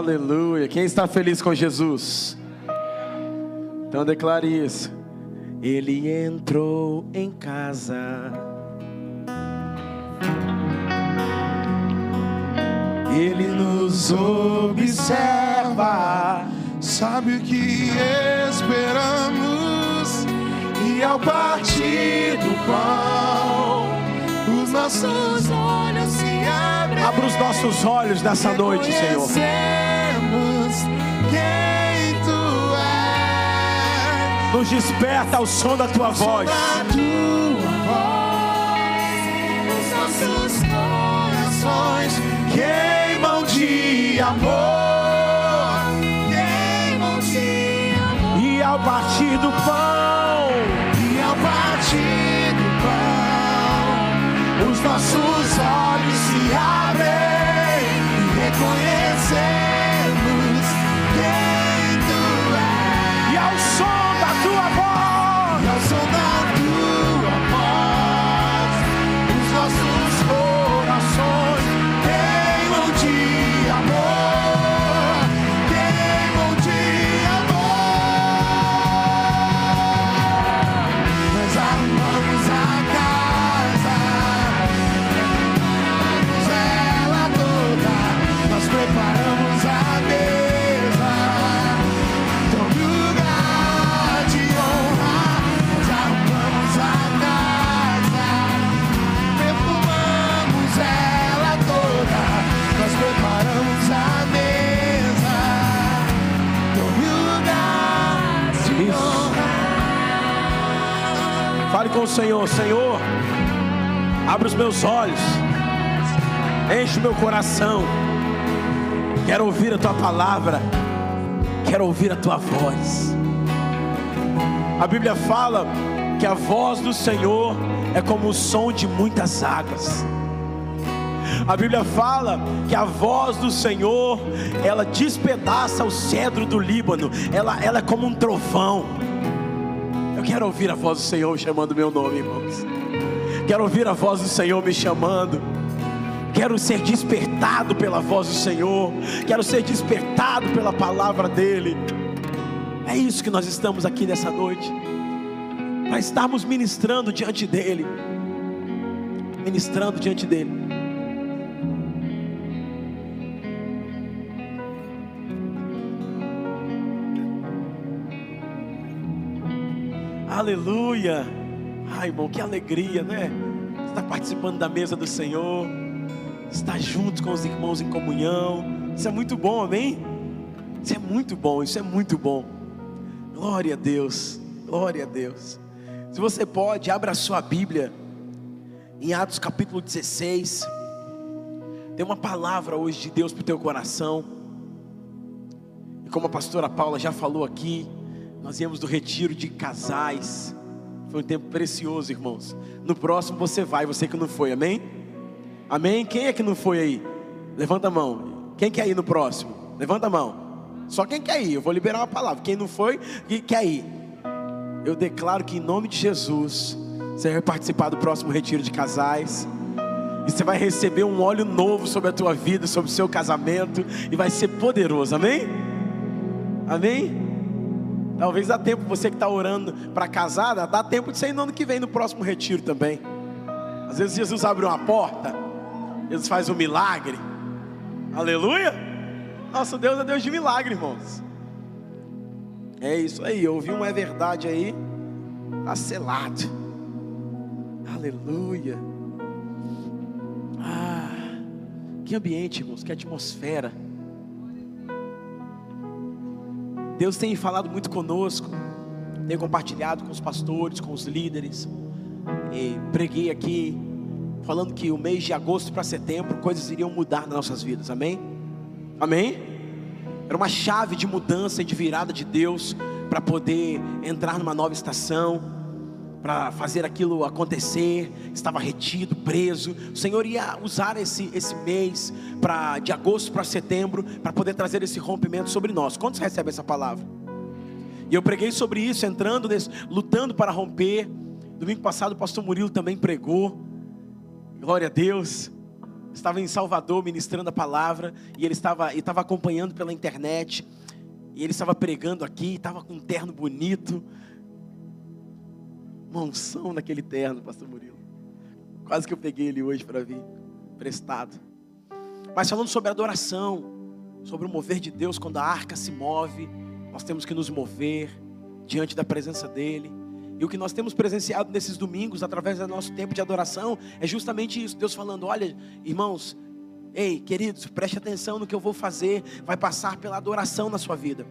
Aleluia. Quem está feliz com Jesus? Então declare isso. Ele entrou em casa. Ele nos observa. Sabe o que esperamos e ao partir do pão, os nossos olhos se abrem. Abra os nossos olhos nessa noite, Senhor. Quem tu és. Nos desperta ao som da tua voz. Da tua voz, os nossos corações queimam de amor. Queimam de amor. E ao partir do pão, E ao partir nossos olhos se abrem e reconhecemos Isso. Fale com o Senhor, Senhor. Abre os meus olhos. Enche o meu coração. Quero ouvir a tua palavra. Quero ouvir a tua voz. A Bíblia fala que a voz do Senhor é como o som de muitas águas. A Bíblia fala que a voz do Senhor, ela despedaça o cedro do Líbano. Ela, ela é como um trovão. Eu quero ouvir a voz do Senhor chamando meu nome, irmãos. Quero ouvir a voz do Senhor me chamando. Quero ser despertado pela voz do Senhor. Quero ser despertado pela palavra dEle. É isso que nós estamos aqui nessa noite. Para estarmos ministrando diante dEle. Ministrando diante dEle. Aleluia. Ai, irmão, que alegria, né? Estar participando da mesa do Senhor, estar junto com os irmãos em comunhão. Isso é muito bom, amém? Isso é muito bom, isso é muito bom. Glória a Deus, glória a Deus. Se você pode, abra a sua Bíblia em Atos capítulo 16. Tem uma palavra hoje de Deus para o teu coração. E como a pastora Paula já falou aqui, nós viemos do retiro de casais. Foi um tempo precioso, irmãos. No próximo você vai, você que não foi, amém? Amém? Quem é que não foi aí? Levanta a mão. Quem quer ir no próximo? Levanta a mão. Só quem quer ir, eu vou liberar uma palavra. Quem não foi, que quer ir. Eu declaro que em nome de Jesus, você vai participar do próximo retiro de casais. E você vai receber um óleo novo sobre a tua vida, sobre o seu casamento. E vai ser poderoso, amém? Amém? Talvez dá tempo, você que está orando para casar, dá tempo de você ir no ano que vem no próximo retiro também. Às vezes Jesus abre uma porta, Jesus faz um milagre. Aleluia! Nosso Deus é Deus de milagre, irmãos. É isso aí, ouvi um é verdade aí, está selado. Aleluia. Ah, que ambiente, irmãos, que atmosfera. Deus tem falado muito conosco, tem compartilhado com os pastores, com os líderes. E preguei aqui, falando que o mês de agosto para setembro coisas iriam mudar nas nossas vidas, amém? Amém? era uma chave de mudança e de virada de Deus para poder entrar numa nova estação, para fazer aquilo acontecer. Estava retido, preso. O Senhor ia usar esse, esse mês para de agosto para setembro para poder trazer esse rompimento sobre nós. Quantos recebem essa palavra? E eu preguei sobre isso, entrando, nesse, lutando para romper. Domingo passado o pastor Murilo também pregou. Glória a Deus estava em Salvador ministrando a palavra e ele estava, ele estava acompanhando pela internet e ele estava pregando aqui, estava com um terno bonito, uma unção naquele terno, Pastor Murilo. Quase que eu peguei ele hoje para vir prestado. Mas falando sobre adoração, sobre o mover de Deus quando a arca se move, nós temos que nos mover diante da presença dele. E o que nós temos presenciado nesses domingos, através do nosso tempo de adoração, é justamente isso: Deus falando, olha, irmãos, ei, queridos, preste atenção no que eu vou fazer, vai passar pela adoração na sua vida.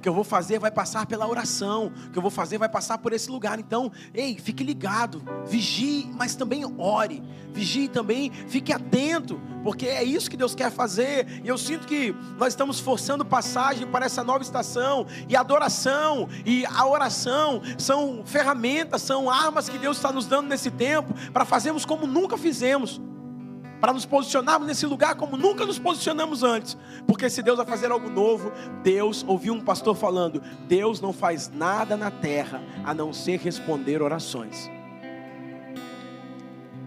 Que eu vou fazer vai passar pela oração. Que eu vou fazer vai passar por esse lugar. Então, ei, fique ligado, vigie, mas também ore. Vigie também, fique atento, porque é isso que Deus quer fazer. E eu sinto que nós estamos forçando passagem para essa nova estação. E a adoração e a oração são ferramentas, são armas que Deus está nos dando nesse tempo para fazermos como nunca fizemos para nos posicionarmos nesse lugar como nunca nos posicionamos antes. Porque se Deus vai fazer algo novo, Deus, ouviu um pastor falando: Deus não faz nada na terra a não ser responder orações.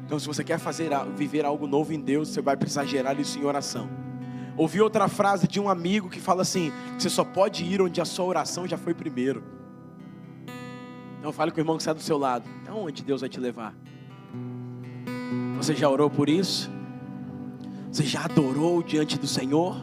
Então, se você quer fazer, viver algo novo em Deus, você vai precisar gerar isso em oração. Ouvi outra frase de um amigo que fala assim: você só pode ir onde a sua oração já foi primeiro. Então fale com o irmão que está do seu lado. Aonde Deus vai te levar? Você já orou por isso? Você já adorou diante do Senhor?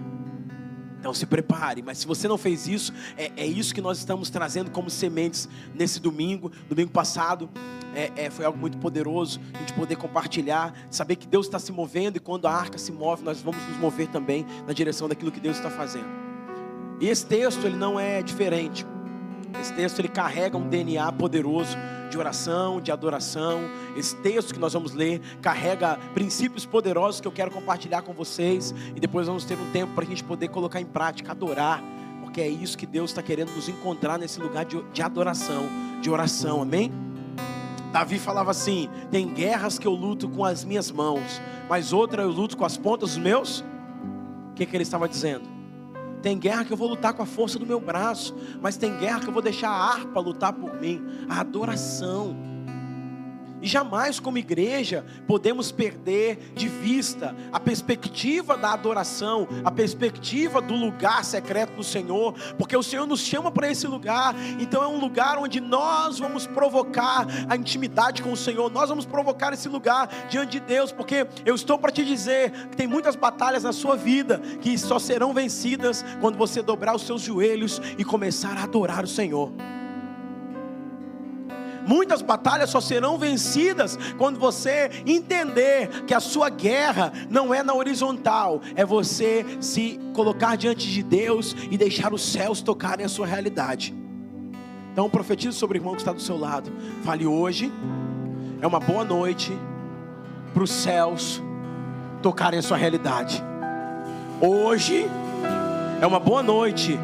Então se prepare, mas se você não fez isso, é, é isso que nós estamos trazendo como sementes nesse domingo. Domingo passado é, é, foi algo muito poderoso, a gente poder compartilhar, saber que Deus está se movendo e quando a arca se move, nós vamos nos mover também na direção daquilo que Deus está fazendo. E esse texto ele não é diferente. Esse texto ele carrega um DNA poderoso de oração, de adoração. Esse texto que nós vamos ler carrega princípios poderosos que eu quero compartilhar com vocês. E depois vamos ter um tempo para a gente poder colocar em prática, adorar. Porque é isso que Deus está querendo nos encontrar nesse lugar de, de adoração, de oração, amém? Davi falava assim: tem guerras que eu luto com as minhas mãos, mas outra eu luto com as pontas dos meus. O que, que ele estava dizendo? Tem guerra que eu vou lutar com a força do meu braço, mas tem guerra que eu vou deixar a harpa lutar por mim, a adoração. E jamais, como igreja, podemos perder de vista a perspectiva da adoração, a perspectiva do lugar secreto do Senhor, porque o Senhor nos chama para esse lugar, então é um lugar onde nós vamos provocar a intimidade com o Senhor, nós vamos provocar esse lugar diante de Deus, porque eu estou para te dizer que tem muitas batalhas na sua vida que só serão vencidas quando você dobrar os seus joelhos e começar a adorar o Senhor. Muitas batalhas só serão vencidas quando você entender que a sua guerra não é na horizontal, é você se colocar diante de Deus e deixar os céus tocarem a sua realidade. Então profetize sobre o irmão que está do seu lado. Fale hoje é uma boa noite para os céus tocarem a sua realidade. Hoje é uma boa noite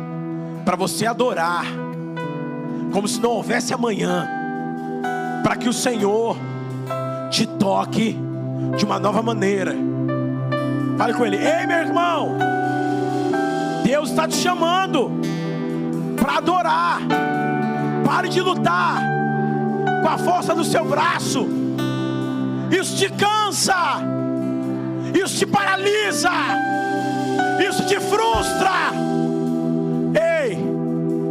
para você adorar, como se não houvesse amanhã para que o Senhor te toque de uma nova maneira. Fale com ele: Ei, meu irmão, Deus está te chamando para adorar. Pare de lutar com a força do seu braço. Isso te cansa. Isso te paralisa. Isso te frustra. Ei,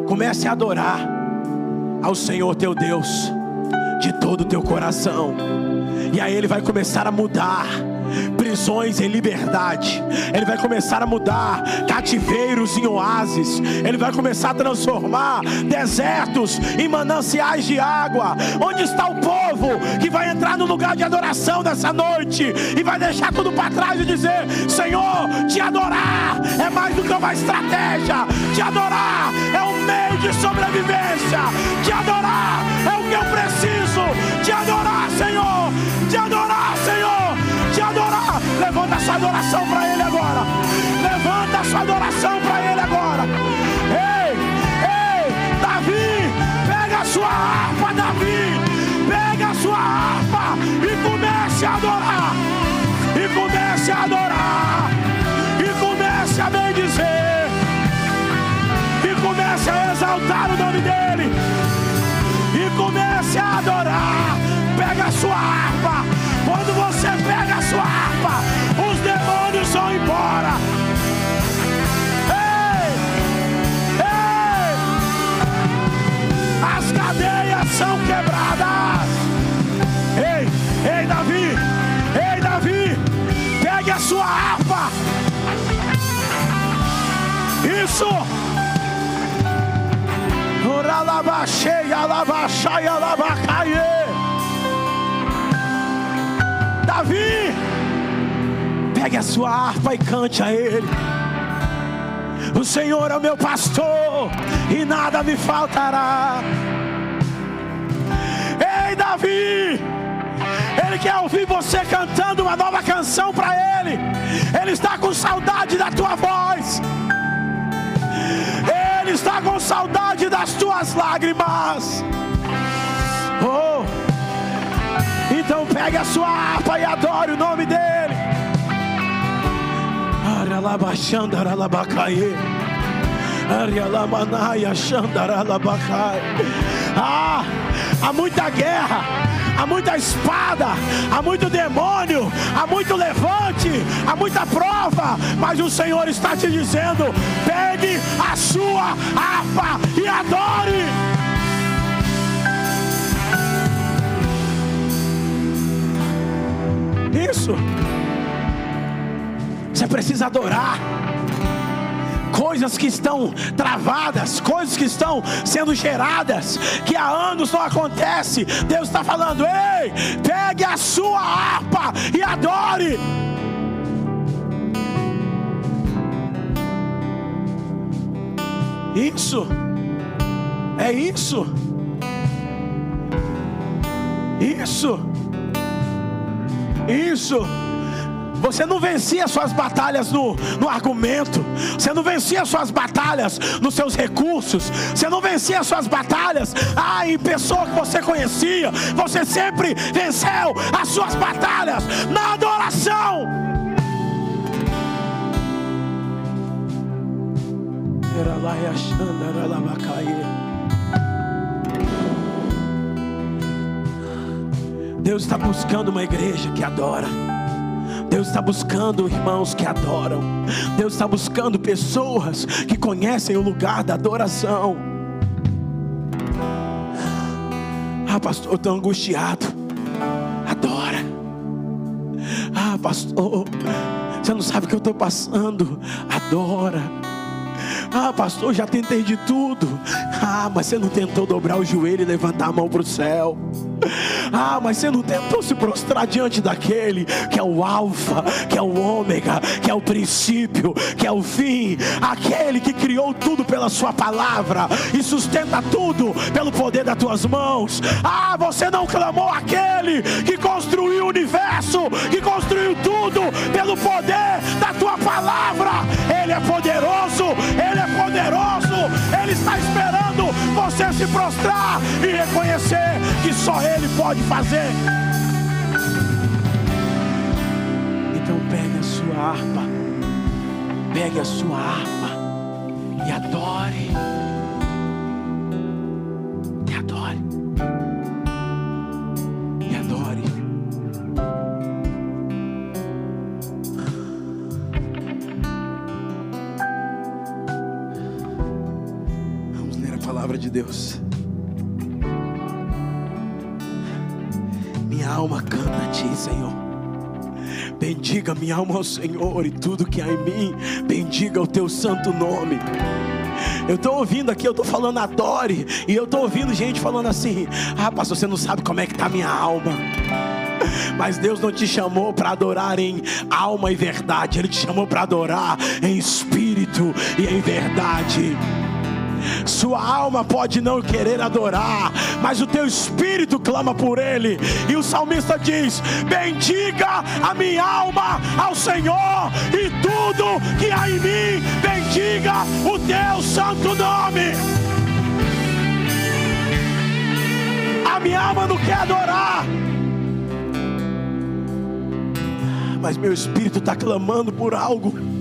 comece a adorar ao Senhor teu Deus de todo o teu coração. E aí ele vai começar a mudar prisões em liberdade. Ele vai começar a mudar cativeiros em oásis. Ele vai começar a transformar desertos em mananciais de água. Onde está o povo que vai entrar no lugar de adoração nessa noite e vai deixar tudo para trás e dizer: Senhor, te adorar é mais do que uma estratégia. Te adorar é um meio de sobrevivência. Te adorar é o que eu preciso te adorar, Senhor, te adorar, Senhor, te adorar. Levanta sua adoração para Ele agora. Levanta sua adoração para Ele agora. Ei, ei, Davi, pega a sua harpa, Davi, pega a sua harpa e comece a adorar. E comece a adorar. E comece a bendizer. E comece a exaltar o nome dEle. Comece a adorar. Pega a sua harpa. Quando você pega a sua harpa, os demônios vão embora. Ei! Ei! As cadeias são quebradas. Ei, ei, Davi! Ei, Davi! Pegue a sua harpa. Isso! Davi, pegue a sua harpa e cante a Ele. O Senhor é o meu pastor e nada me faltará. Ei, Davi, Ele quer ouvir você cantando uma nova canção para Ele. Ele está com saudade da tua voz. Ele está com saudade das tuas lágrimas. Oh, então pegue a sua harpa e adore o nome dele. Ah, há muita guerra, há muita espada, há muito demônio, há muito levante, há muita prova, mas o Senhor está te dizendo: pegue a sua harpa e adore. Isso. Você precisa adorar. Coisas que estão travadas, coisas que estão sendo geradas, que há anos não acontece. Deus está falando: ei, pegue a sua harpa e adore. Isso, é isso, isso. Isso. Você não vencia suas batalhas no, no argumento. Você não vencia suas batalhas nos seus recursos. Você não vencia suas batalhas ah, em pessoa que você conhecia. Você sempre venceu as suas batalhas na adoração. Era lá e achando, era lá Deus está buscando uma igreja que adora. Deus está buscando irmãos que adoram. Deus está buscando pessoas que conhecem o lugar da adoração. Ah, pastor, eu estou angustiado. Adora. Ah, pastor, você não sabe o que eu estou passando. Adora. Ah, pastor, já tentei de tudo. Ah, mas você não tentou dobrar o joelho e levantar a mão para o céu. Ah, mas você não tentou se prostrar diante daquele que é o Alfa, que é o Ômega, que é o princípio, que é o fim, aquele que criou tudo pela Sua palavra e sustenta tudo pelo poder das tuas mãos. Ah, você não clamou aquele que construiu o universo, que construiu tudo pelo poder da tua palavra. Ele é poderoso, ele é poderoso, ele está esperando você se prostrar e reconhecer que só ele pode fazer. Então pegue a sua harpa, pegue a sua harpa e adore. Bendiga minha alma ao Senhor e tudo que há em mim, bendiga o teu santo nome. Eu estou ouvindo aqui, eu estou falando adore, e eu estou ouvindo gente falando assim: Ah, pastor, você não sabe como é que está minha alma. Mas Deus não te chamou para adorar em alma e verdade, Ele te chamou para adorar em espírito e em verdade. Sua alma pode não querer adorar, mas o teu espírito clama por ele. E o salmista diz: Bendiga a minha alma ao Senhor, e tudo que há em mim, bendiga o teu santo nome. A minha alma não quer adorar, mas meu espírito está clamando por algo.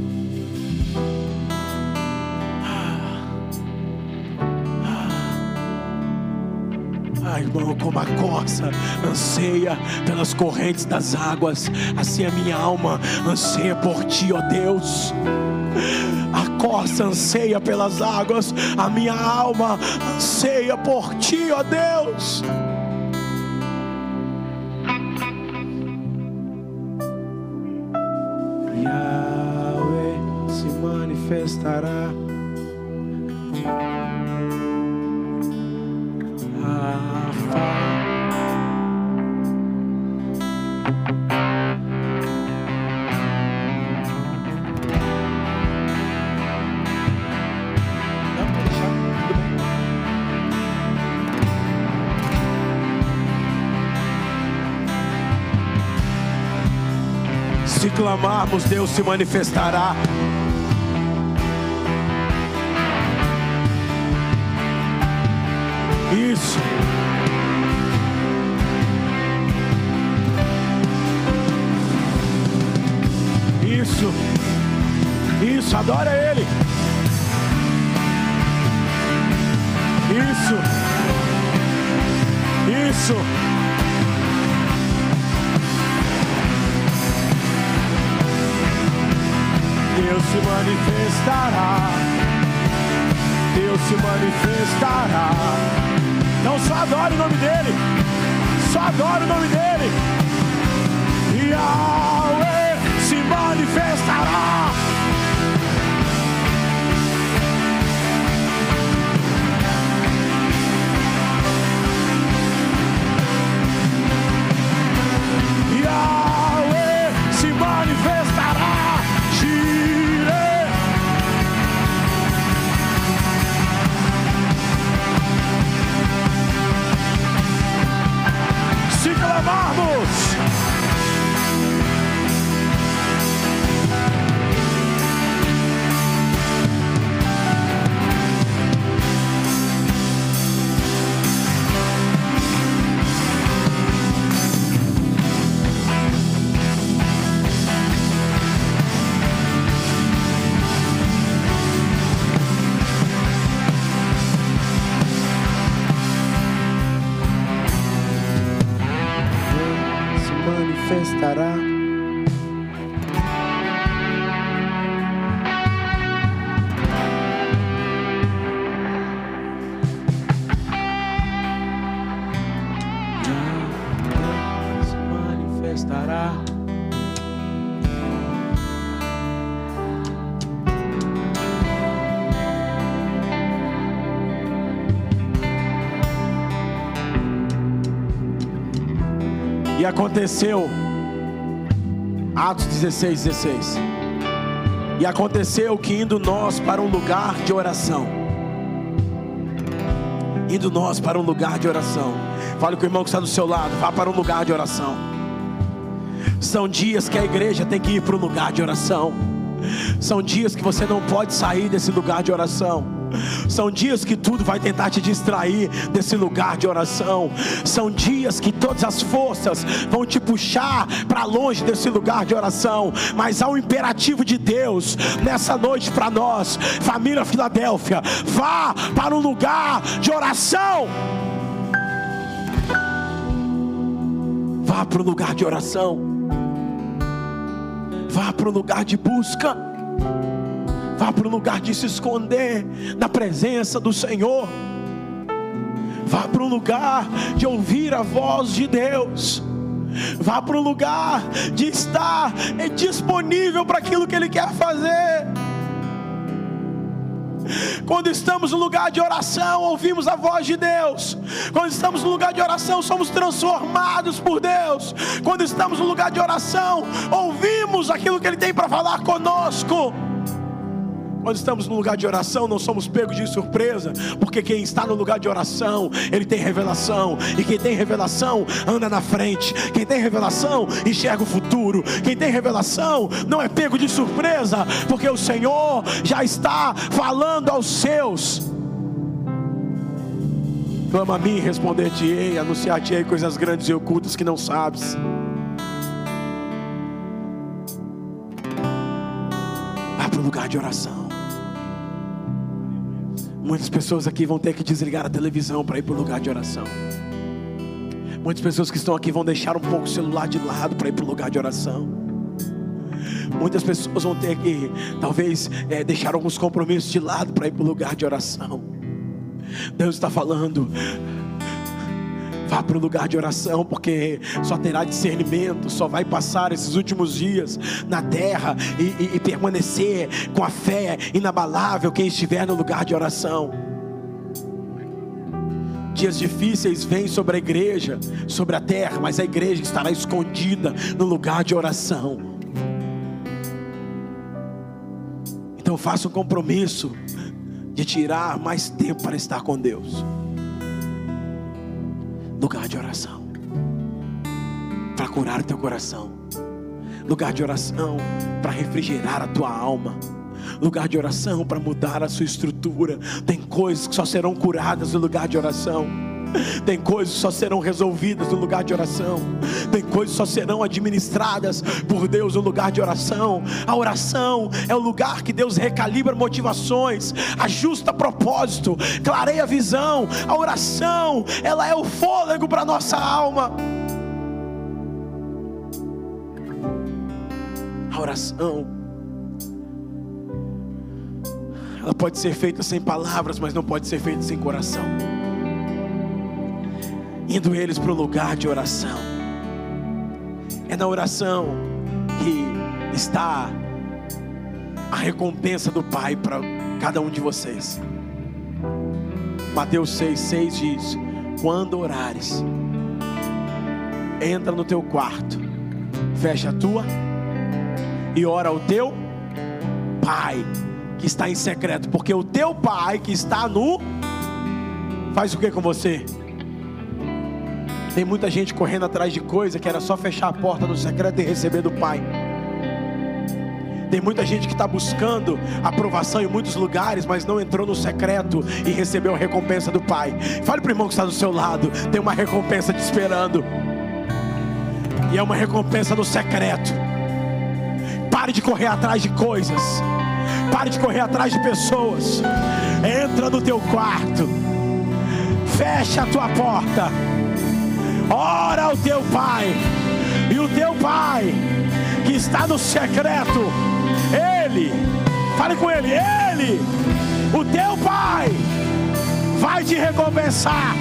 Ah, irmão, como a corça anseia pelas correntes das águas, assim a minha alma anseia por ti, ó Deus. A corça anseia pelas águas, a minha alma anseia por ti, ó Deus. Yahweh se manifestará. Se clamarmos, Deus se manifestará. Isso. Isso. Isso, adora Ele. Isso. Isso. Deus se manifestará. Deus se manifestará. Não só adore o nome dele, só adore o nome dele. Yahweh se manifestará. Aconteceu, Atos 16, 16. E aconteceu que indo nós para um lugar de oração, indo nós para um lugar de oração, fale com o irmão que está do seu lado, vá para um lugar de oração. São dias que a igreja tem que ir para um lugar de oração. São dias que você não pode sair desse lugar de oração. São dias que tudo vai tentar te distrair desse lugar de oração. São dias que todas as forças vão te puxar para longe desse lugar de oração. Mas há um imperativo de Deus nessa noite para nós, família Filadélfia: vá para um lugar de oração. Vá para o lugar de oração. Vá para o lugar de busca. Vá para o lugar de se esconder na presença do Senhor. Vá para o lugar de ouvir a voz de Deus. Vá para o lugar de estar disponível para aquilo que Ele quer fazer. Quando estamos no lugar de oração, ouvimos a voz de Deus. Quando estamos no lugar de oração, somos transformados por Deus. Quando estamos no lugar de oração, ouvimos aquilo que Ele tem para falar conosco. Quando estamos no lugar de oração, não somos pegos de surpresa, porque quem está no lugar de oração, ele tem revelação, e quem tem revelação anda na frente, quem tem revelação enxerga o futuro, quem tem revelação não é pego de surpresa, porque o Senhor já está falando aos seus. Clama a mim, responder-te-ei, anunciar-te-ei coisas grandes e ocultas que não sabes. Vá para o lugar de oração. Muitas pessoas aqui vão ter que desligar a televisão para ir para o lugar de oração. Muitas pessoas que estão aqui vão deixar um pouco o celular de lado para ir para o lugar de oração. Muitas pessoas vão ter que, talvez, é, deixar alguns compromissos de lado para ir para o lugar de oração. Deus está falando, Vá para o lugar de oração, porque só terá discernimento, só vai passar esses últimos dias na terra e, e, e permanecer com a fé inabalável quem estiver no lugar de oração. Dias difíceis vêm sobre a igreja, sobre a terra, mas a igreja estará escondida no lugar de oração. Então faça um compromisso de tirar mais tempo para estar com Deus lugar de oração para curar teu coração, lugar de oração para refrigerar a tua alma, lugar de oração para mudar a sua estrutura. Tem coisas que só serão curadas no lugar de oração. Tem coisas que só serão resolvidas no lugar de oração. Tem coisas que só serão administradas por Deus no lugar de oração. A oração é o lugar que Deus recalibra motivações, ajusta propósito, clareia visão. A oração, ela é o fôlego para nossa alma. A oração ela pode ser feita sem palavras, mas não pode ser feita sem coração indo eles para o lugar de oração. É na oração que está a recompensa do Pai para cada um de vocês. Mateus 6,6 diz: Quando orares, entra no teu quarto, fecha a tua e ora ao teu Pai que está em secreto, porque o teu Pai que está no faz o que com você? Tem muita gente correndo atrás de coisa que era só fechar a porta do secreto e receber do Pai. Tem muita gente que está buscando aprovação em muitos lugares, mas não entrou no secreto e recebeu a recompensa do Pai. Fale para o irmão que está do seu lado: tem uma recompensa te esperando, e é uma recompensa no secreto. Pare de correr atrás de coisas, pare de correr atrás de pessoas. Entra no teu quarto, fecha a tua porta ora ao teu pai, e o teu pai que está no secreto, ele, fale com ele, ele, o teu pai, vai te recompensar.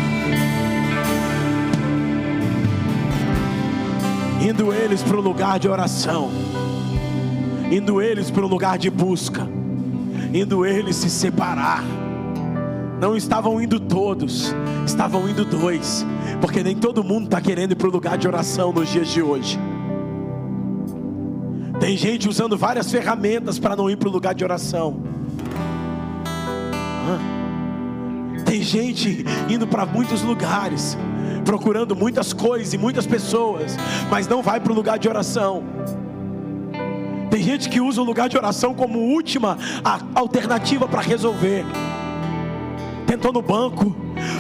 Indo eles para o lugar de oração, indo eles para o lugar de busca, indo eles se separar. Não estavam indo todos, estavam indo dois porque nem todo mundo está querendo ir para o lugar de oração nos dias de hoje. Tem gente usando várias ferramentas para não ir para o lugar de oração. Tem gente indo para muitos lugares, procurando muitas coisas e muitas pessoas, mas não vai para o lugar de oração. Tem gente que usa o lugar de oração como última alternativa para resolver. Tentou no banco,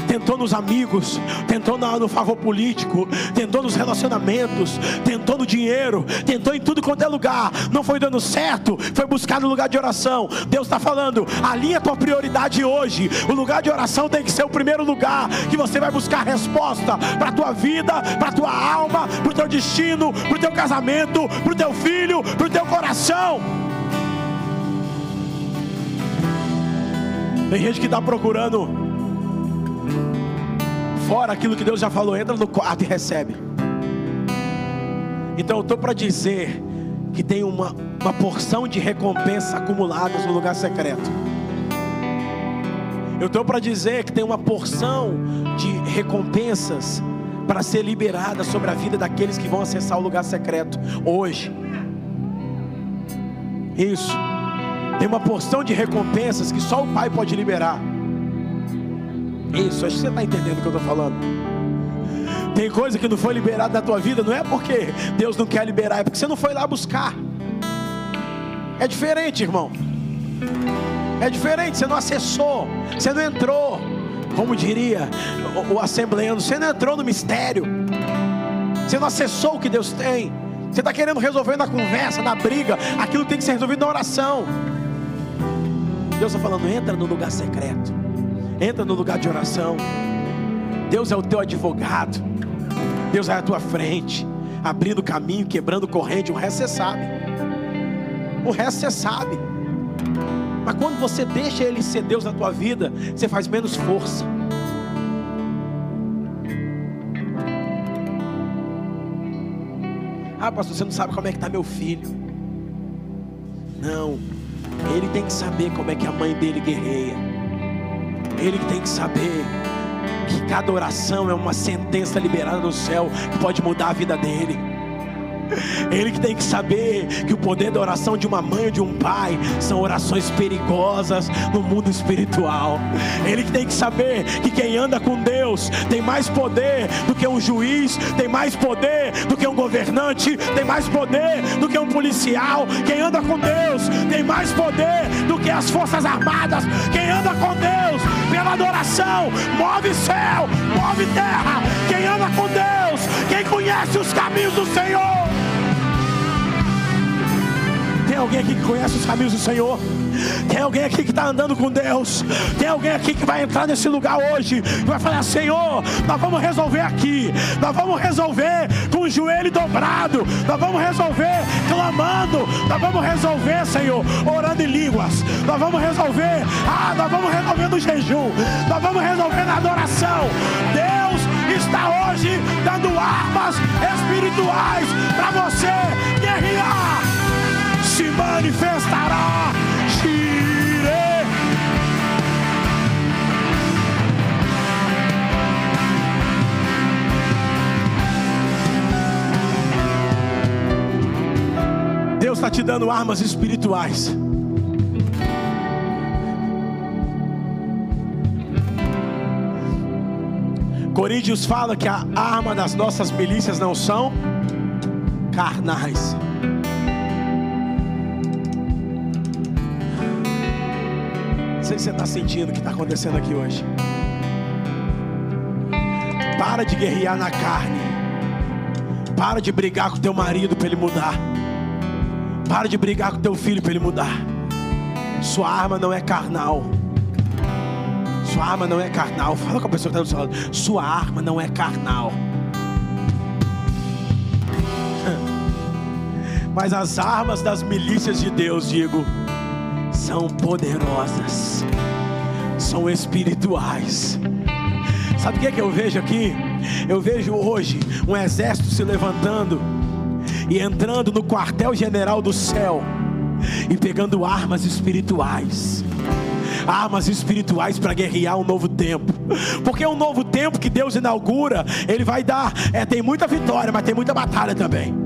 tentou nos amigos, tentou no favor político, tentou nos relacionamentos, tentou no dinheiro, tentou em tudo quanto é lugar, não foi dando certo, foi buscar no lugar de oração. Deus está falando, alinha a tua prioridade hoje. O lugar de oração tem que ser o primeiro lugar que você vai buscar resposta para a tua vida, para a tua alma, para o teu destino, para o teu casamento, para o teu filho, para o teu coração. Tem gente que está procurando fora aquilo que Deus já falou, entra no quarto e recebe. Então eu estou para dizer que tem uma, uma porção de recompensas acumuladas no lugar secreto. Eu estou para dizer que tem uma porção de recompensas para ser liberada sobre a vida daqueles que vão acessar o lugar secreto hoje. Isso. Tem uma porção de recompensas que só o Pai pode liberar. Isso, acho que você está entendendo o que eu estou falando. Tem coisa que não foi liberada na tua vida, não é porque Deus não quer liberar, é porque você não foi lá buscar. É diferente, irmão. É diferente, você não acessou, você não entrou. Como diria o, o assembleano, você não entrou no mistério. Você não acessou o que Deus tem. Você está querendo resolver na conversa, na briga. Aquilo tem que ser resolvido na oração. Deus está falando, entra no lugar secreto entra no lugar de oração. Deus é o teu advogado. Deus vai à tua frente, abrindo caminho, quebrando corrente. O resto você sabe. O resto você sabe. Mas quando você deixa Ele ser Deus na tua vida, você faz menos força. Ah, pastor, você não sabe como é que está meu filho. Não, ele tem que saber como é que a mãe dele guerreia. Ele tem que saber que cada oração é uma sentença liberada no céu que pode mudar a vida dele. Ele que tem que saber que o poder da oração de uma mãe ou de um pai são orações perigosas no mundo espiritual. Ele que tem que saber que quem anda com Deus tem mais poder do que um juiz, tem mais poder do que um governante, tem mais poder do que um policial. Quem anda com Deus tem mais poder do que as forças armadas. Quem anda com Deus pela adoração move céu, move terra. Quem anda com Deus, quem conhece os caminhos do Senhor tem alguém aqui que conhece os caminhos do Senhor? Tem alguém aqui que está andando com Deus? Tem alguém aqui que vai entrar nesse lugar hoje e vai falar: Senhor, nós vamos resolver aqui, nós vamos resolver com o joelho dobrado, nós vamos resolver clamando, nós vamos resolver, Senhor, orando em línguas, nós vamos resolver, ah, nós vamos resolver no jejum, nós vamos resolver na adoração. Deus está hoje dando armas espirituais para você guerrear se manifestará. Gire. Deus está te dando armas espirituais. Coríntios fala que a arma das nossas milícias não são carnais. Sei se você está sentindo o que está acontecendo aqui hoje. Para de guerrear na carne. Para de brigar com teu marido para ele mudar. Para de brigar com teu filho para ele mudar. Sua arma não é carnal. Sua arma não é carnal. Fala com a pessoa que está do seu lado. Sua arma não é carnal. Mas as armas das milícias de Deus, digo, são poderosas, são espirituais. Sabe o que, é que eu vejo aqui? Eu vejo hoje um exército se levantando e entrando no quartel-general do céu e pegando armas espirituais armas espirituais para guerrear um novo tempo. Porque um novo tempo que Deus inaugura, Ele vai dar. É, tem muita vitória, mas tem muita batalha também.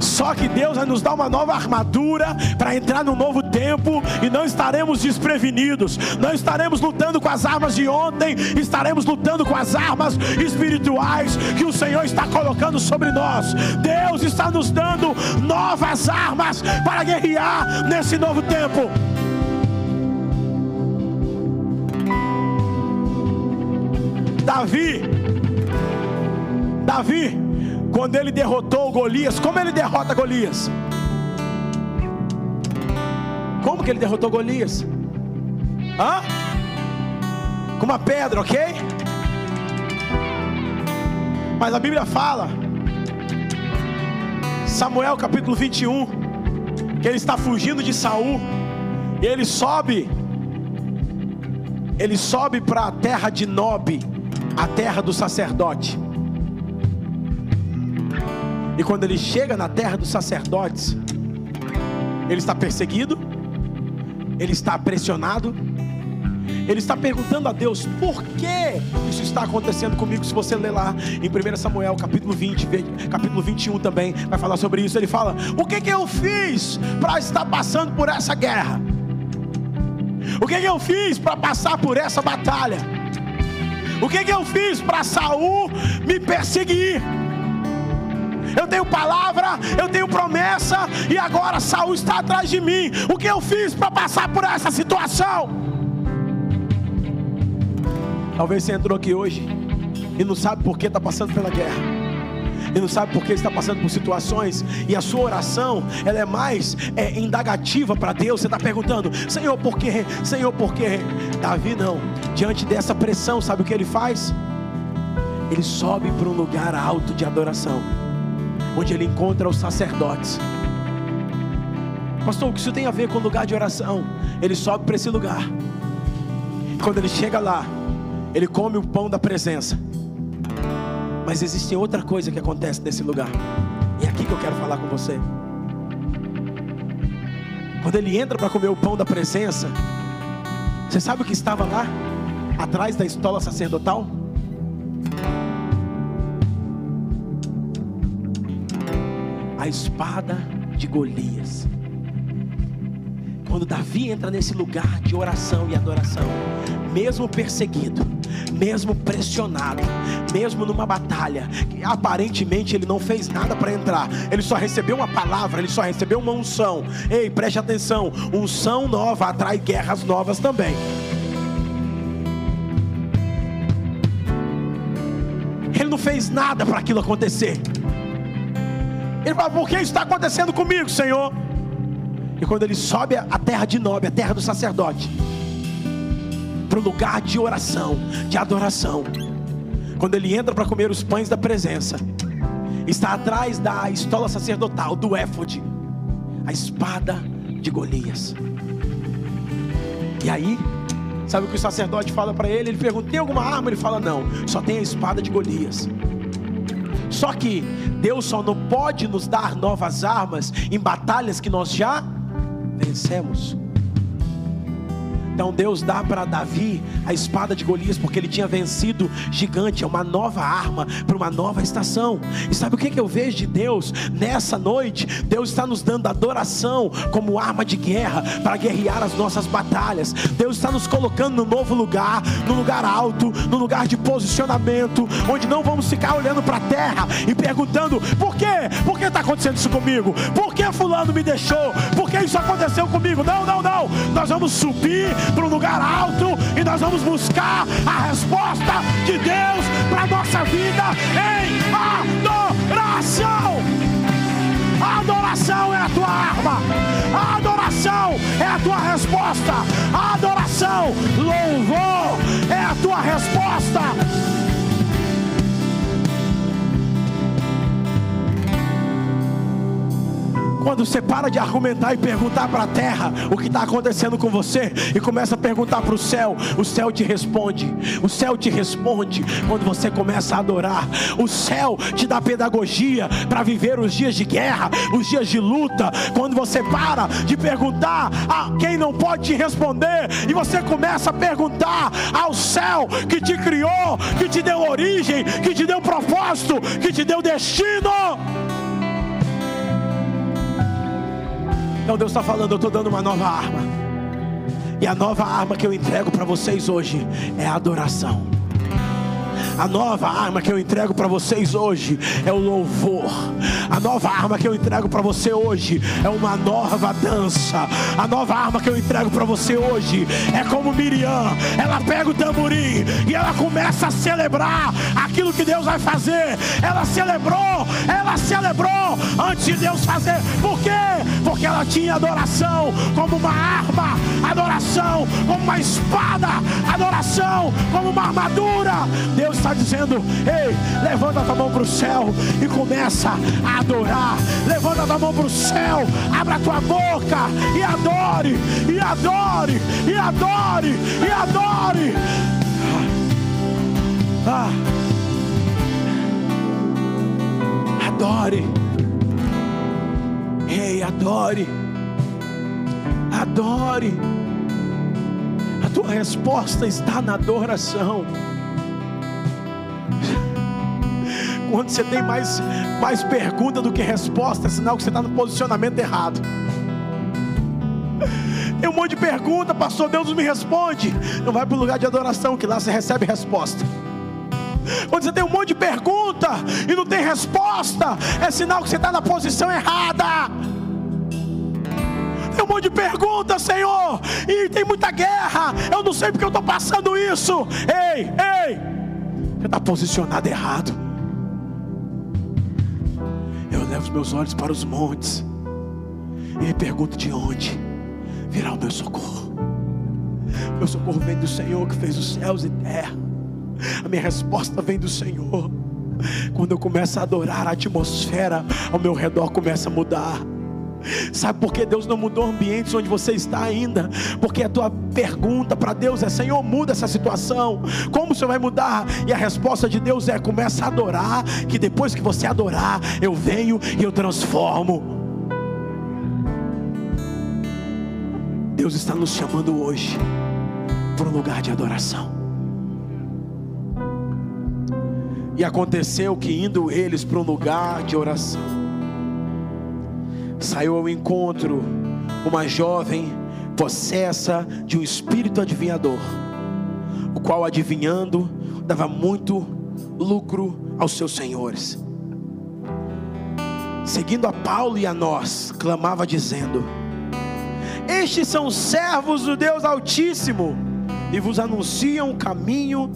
Só que Deus vai nos dar uma nova armadura para entrar no novo tempo e não estaremos desprevenidos, não estaremos lutando com as armas de ontem, estaremos lutando com as armas espirituais que o Senhor está colocando sobre nós. Deus está nos dando novas armas para guerrear nesse novo tempo. Davi, Davi, quando ele derrotou Golias, como ele derrota Golias? Como que ele derrotou Golias? Hã? Com uma pedra, ok? Mas a Bíblia fala, Samuel capítulo 21, que ele está fugindo de Saul, e ele sobe, ele sobe para a terra de Nob, a terra do sacerdote. E quando ele chega na terra dos sacerdotes, ele está perseguido, ele está pressionado, ele está perguntando a Deus por que isso está acontecendo comigo. Se você ler lá em 1 Samuel capítulo 20, capítulo 21 também, vai falar sobre isso. Ele fala: O que, que eu fiz para estar passando por essa guerra? O que, que eu fiz para passar por essa batalha? O que, que eu fiz para Saul me perseguir? Eu tenho palavra, eu tenho promessa, e agora Saul está atrás de mim. O que eu fiz para passar por essa situação? Talvez você entrou aqui hoje e não sabe por que está passando pela guerra e não sabe por que está passando por situações, e a sua oração ela é mais é, indagativa para Deus. Você está perguntando, Senhor, por quê? Senhor, por quê? Davi não, diante dessa pressão, sabe o que ele faz? ele sobe para um lugar alto de adoração, onde ele encontra os sacerdotes. Pastor, o que isso tem a ver com o lugar de oração? Ele sobe para esse lugar. Quando ele chega lá, ele come o pão da presença. Mas existe outra coisa que acontece nesse lugar. E é aqui que eu quero falar com você. Quando ele entra para comer o pão da presença, você sabe o que estava lá? Atrás da estola sacerdotal? Espada de Golias. Quando Davi entra nesse lugar de oração e adoração, mesmo perseguido, mesmo pressionado, mesmo numa batalha, que aparentemente ele não fez nada para entrar, ele só recebeu uma palavra, ele só recebeu uma unção. Ei, preste atenção: unção nova atrai guerras novas também. Ele não fez nada para aquilo acontecer. Ele fala: por que isso está acontecendo comigo, Senhor? E quando ele sobe a terra de Nob, a terra do sacerdote, para o lugar de oração, de adoração, quando ele entra para comer os pães da presença, está atrás da estola sacerdotal, do éfode, a espada de Golias. E aí, sabe o que o sacerdote fala para ele? Ele pergunta: tem alguma arma? Ele fala: não, só tem a espada de Golias. Só que Deus só não pode nos dar novas armas em batalhas que nós já vencemos. Então Deus dá para Davi a espada de Golias, porque ele tinha vencido gigante, é uma nova arma para uma nova estação. E sabe o que, que eu vejo de Deus nessa noite? Deus está nos dando adoração como arma de guerra para guerrear as nossas batalhas. Deus está nos colocando no novo lugar, no lugar alto, no lugar de posicionamento, onde não vamos ficar olhando para a terra e perguntando: por quê? Por que está acontecendo isso comigo? Por que Fulano me deixou? Por que isso aconteceu comigo? Não, não, não. Nós vamos subir para um lugar alto e nós vamos buscar a resposta de Deus para a nossa vida em adoração. A adoração é a tua arma, a adoração é a tua resposta, adoração, louvor é a tua resposta. Quando você para de argumentar e perguntar para a terra o que está acontecendo com você e começa a perguntar para o céu, o céu te responde. O céu te responde quando você começa a adorar. O céu te dá pedagogia para viver os dias de guerra, os dias de luta. Quando você para de perguntar a quem não pode te responder e você começa a perguntar ao céu que te criou, que te deu origem, que te deu propósito, que te deu destino. Então Deus está falando, eu estou dando uma nova arma. E a nova arma que eu entrego para vocês hoje é a adoração. A nova arma que eu entrego para vocês hoje é o louvor. A nova arma que eu entrego para você hoje é uma nova dança. A nova arma que eu entrego para você hoje é como Miriam. Ela pega o tamborim e ela começa a celebrar aquilo que Deus vai fazer. Ela celebrou, ela celebrou antes de Deus fazer. Por quê? Porque ela tinha adoração como uma arma, adoração como uma espada, adoração como uma armadura. Deus está dizendo: Ei, levanta a tua mão para o céu e começa a adorar. Levanta a tua mão para o céu, abra a tua boca e adore, e adore, e adore, e adore. Ah. Adore. Ei, adore. Adore. A tua resposta está na adoração. Quando você tem mais, mais pergunta do que resposta, é sinal que você está no posicionamento errado. Tem um monte de pergunta, pastor, Deus me responde. Não vai para o lugar de adoração, que lá você recebe resposta. Quando você tem um monte de pergunta e não tem resposta, é sinal que você está na posição errada. Tem um monte de pergunta, Senhor, e tem muita guerra. Eu não sei porque eu estou passando isso. Ei, ei, você está posicionado errado meus olhos para os montes e me pergunto de onde virá o meu socorro. Meu socorro vem do Senhor que fez os céus e terra. A minha resposta vem do Senhor. Quando eu começo a adorar, a atmosfera ao meu redor começa a mudar. Sabe por que Deus não mudou ambientes onde você está ainda? Porque a tua pergunta para Deus é: Senhor, muda essa situação. Como o Senhor vai mudar? E a resposta de Deus é: começa a adorar. Que depois que você adorar, eu venho e eu transformo. Deus está nos chamando hoje para um lugar de adoração. E aconteceu que indo eles para um lugar de oração, saiu ao encontro uma jovem possessa de um espírito adivinhador, o qual adivinhando dava muito lucro aos seus senhores. Seguindo a Paulo e a nós, clamava dizendo: Estes são servos do Deus Altíssimo e vos anunciam o caminho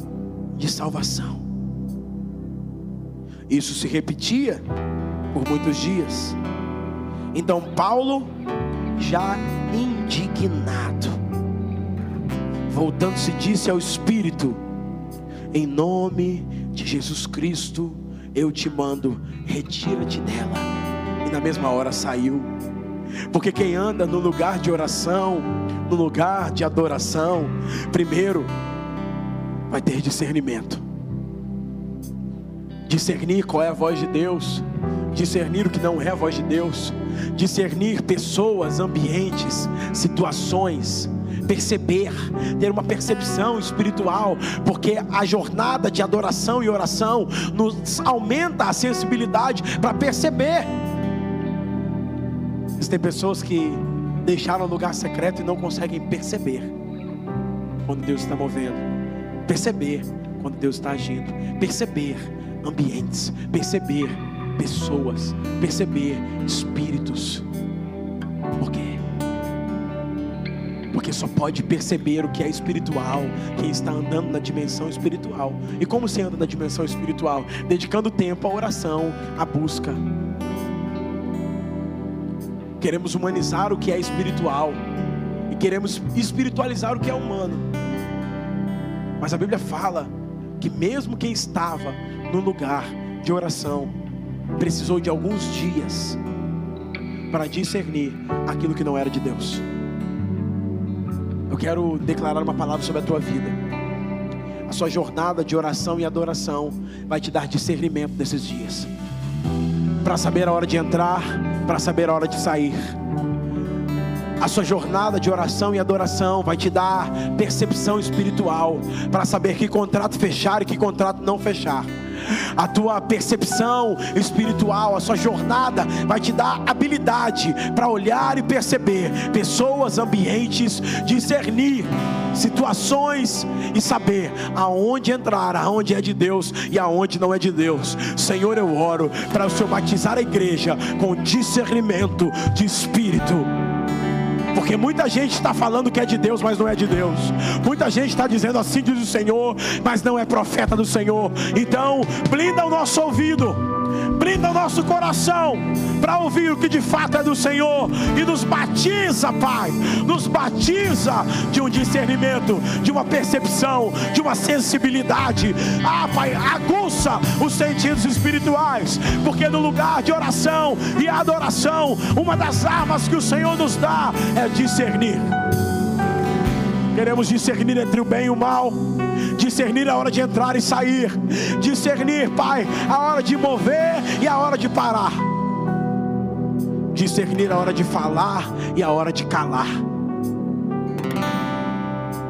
de salvação. Isso se repetia por muitos dias. Então Paulo, já indignado, voltando-se, disse ao Espírito: Em nome de Jesus Cristo, eu te mando, retira-te dela. E na mesma hora saiu. Porque quem anda no lugar de oração, no lugar de adoração, primeiro vai ter discernimento. Discernir qual é a voz de Deus, discernir o que não é a voz de Deus, discernir pessoas, ambientes, situações, perceber, ter uma percepção espiritual, porque a jornada de adoração e oração nos aumenta a sensibilidade para perceber. Existem pessoas que deixaram o lugar secreto e não conseguem perceber quando Deus está movendo, perceber quando Deus está agindo, perceber ambientes, perceber pessoas, perceber espíritos. Por quê? Porque só pode perceber o que é espiritual quem está andando na dimensão espiritual. E como se anda na dimensão espiritual? Dedicando tempo à oração, à busca. Queremos humanizar o que é espiritual e queremos espiritualizar o que é humano. Mas a Bíblia fala que mesmo quem estava no lugar de oração precisou de alguns dias para discernir aquilo que não era de Deus. Eu quero declarar uma palavra sobre a tua vida. A sua jornada de oração e adoração vai te dar discernimento nesses dias. Para saber a hora de entrar, para saber a hora de sair. A sua jornada de oração e adoração vai te dar percepção espiritual para saber que contrato fechar e que contrato não fechar a tua percepção espiritual, a sua jornada vai te dar habilidade para olhar e perceber pessoas, ambientes, discernir situações e saber aonde entrar, aonde é de Deus e aonde não é de Deus. Senhor, eu oro para o Senhor batizar a igreja com discernimento de espírito porque muita gente está falando que é de Deus, mas não é de Deus. Muita gente está dizendo assim diz o Senhor, mas não é profeta do Senhor. Então, blinda o nosso ouvido, blinda o nosso coração para ouvir o que de fato é do Senhor e nos batiza, Pai. Nos batiza de um discernimento, de uma percepção, de uma sensibilidade. Ah, Pai, aguça os sentidos espirituais, porque no lugar de oração e adoração, uma das armas que o Senhor nos dá é discernir. Queremos discernir entre o bem e o mal, discernir a hora de entrar e sair, discernir, Pai, a hora de mover e a hora de parar, discernir a hora de falar e a hora de calar.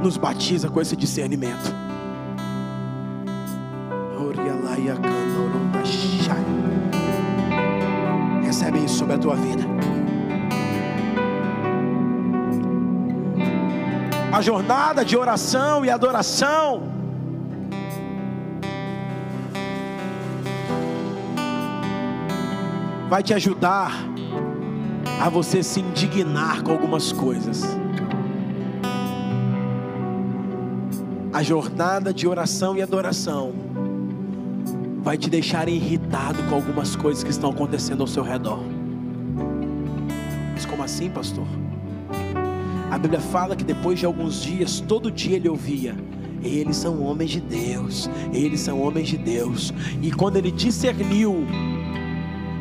Nos batiza com esse discernimento. Recebe isso sobre a tua vida. a jornada de oração e adoração. Vai te ajudar a você se indignar com algumas coisas. A jornada de oração e adoração vai te deixar irritado com algumas coisas que estão acontecendo ao seu redor. Mas como assim, pastor? A Bíblia fala que depois de alguns dias, todo dia ele ouvia: Eles são homens de Deus. Eles são homens de Deus. E quando ele discerniu,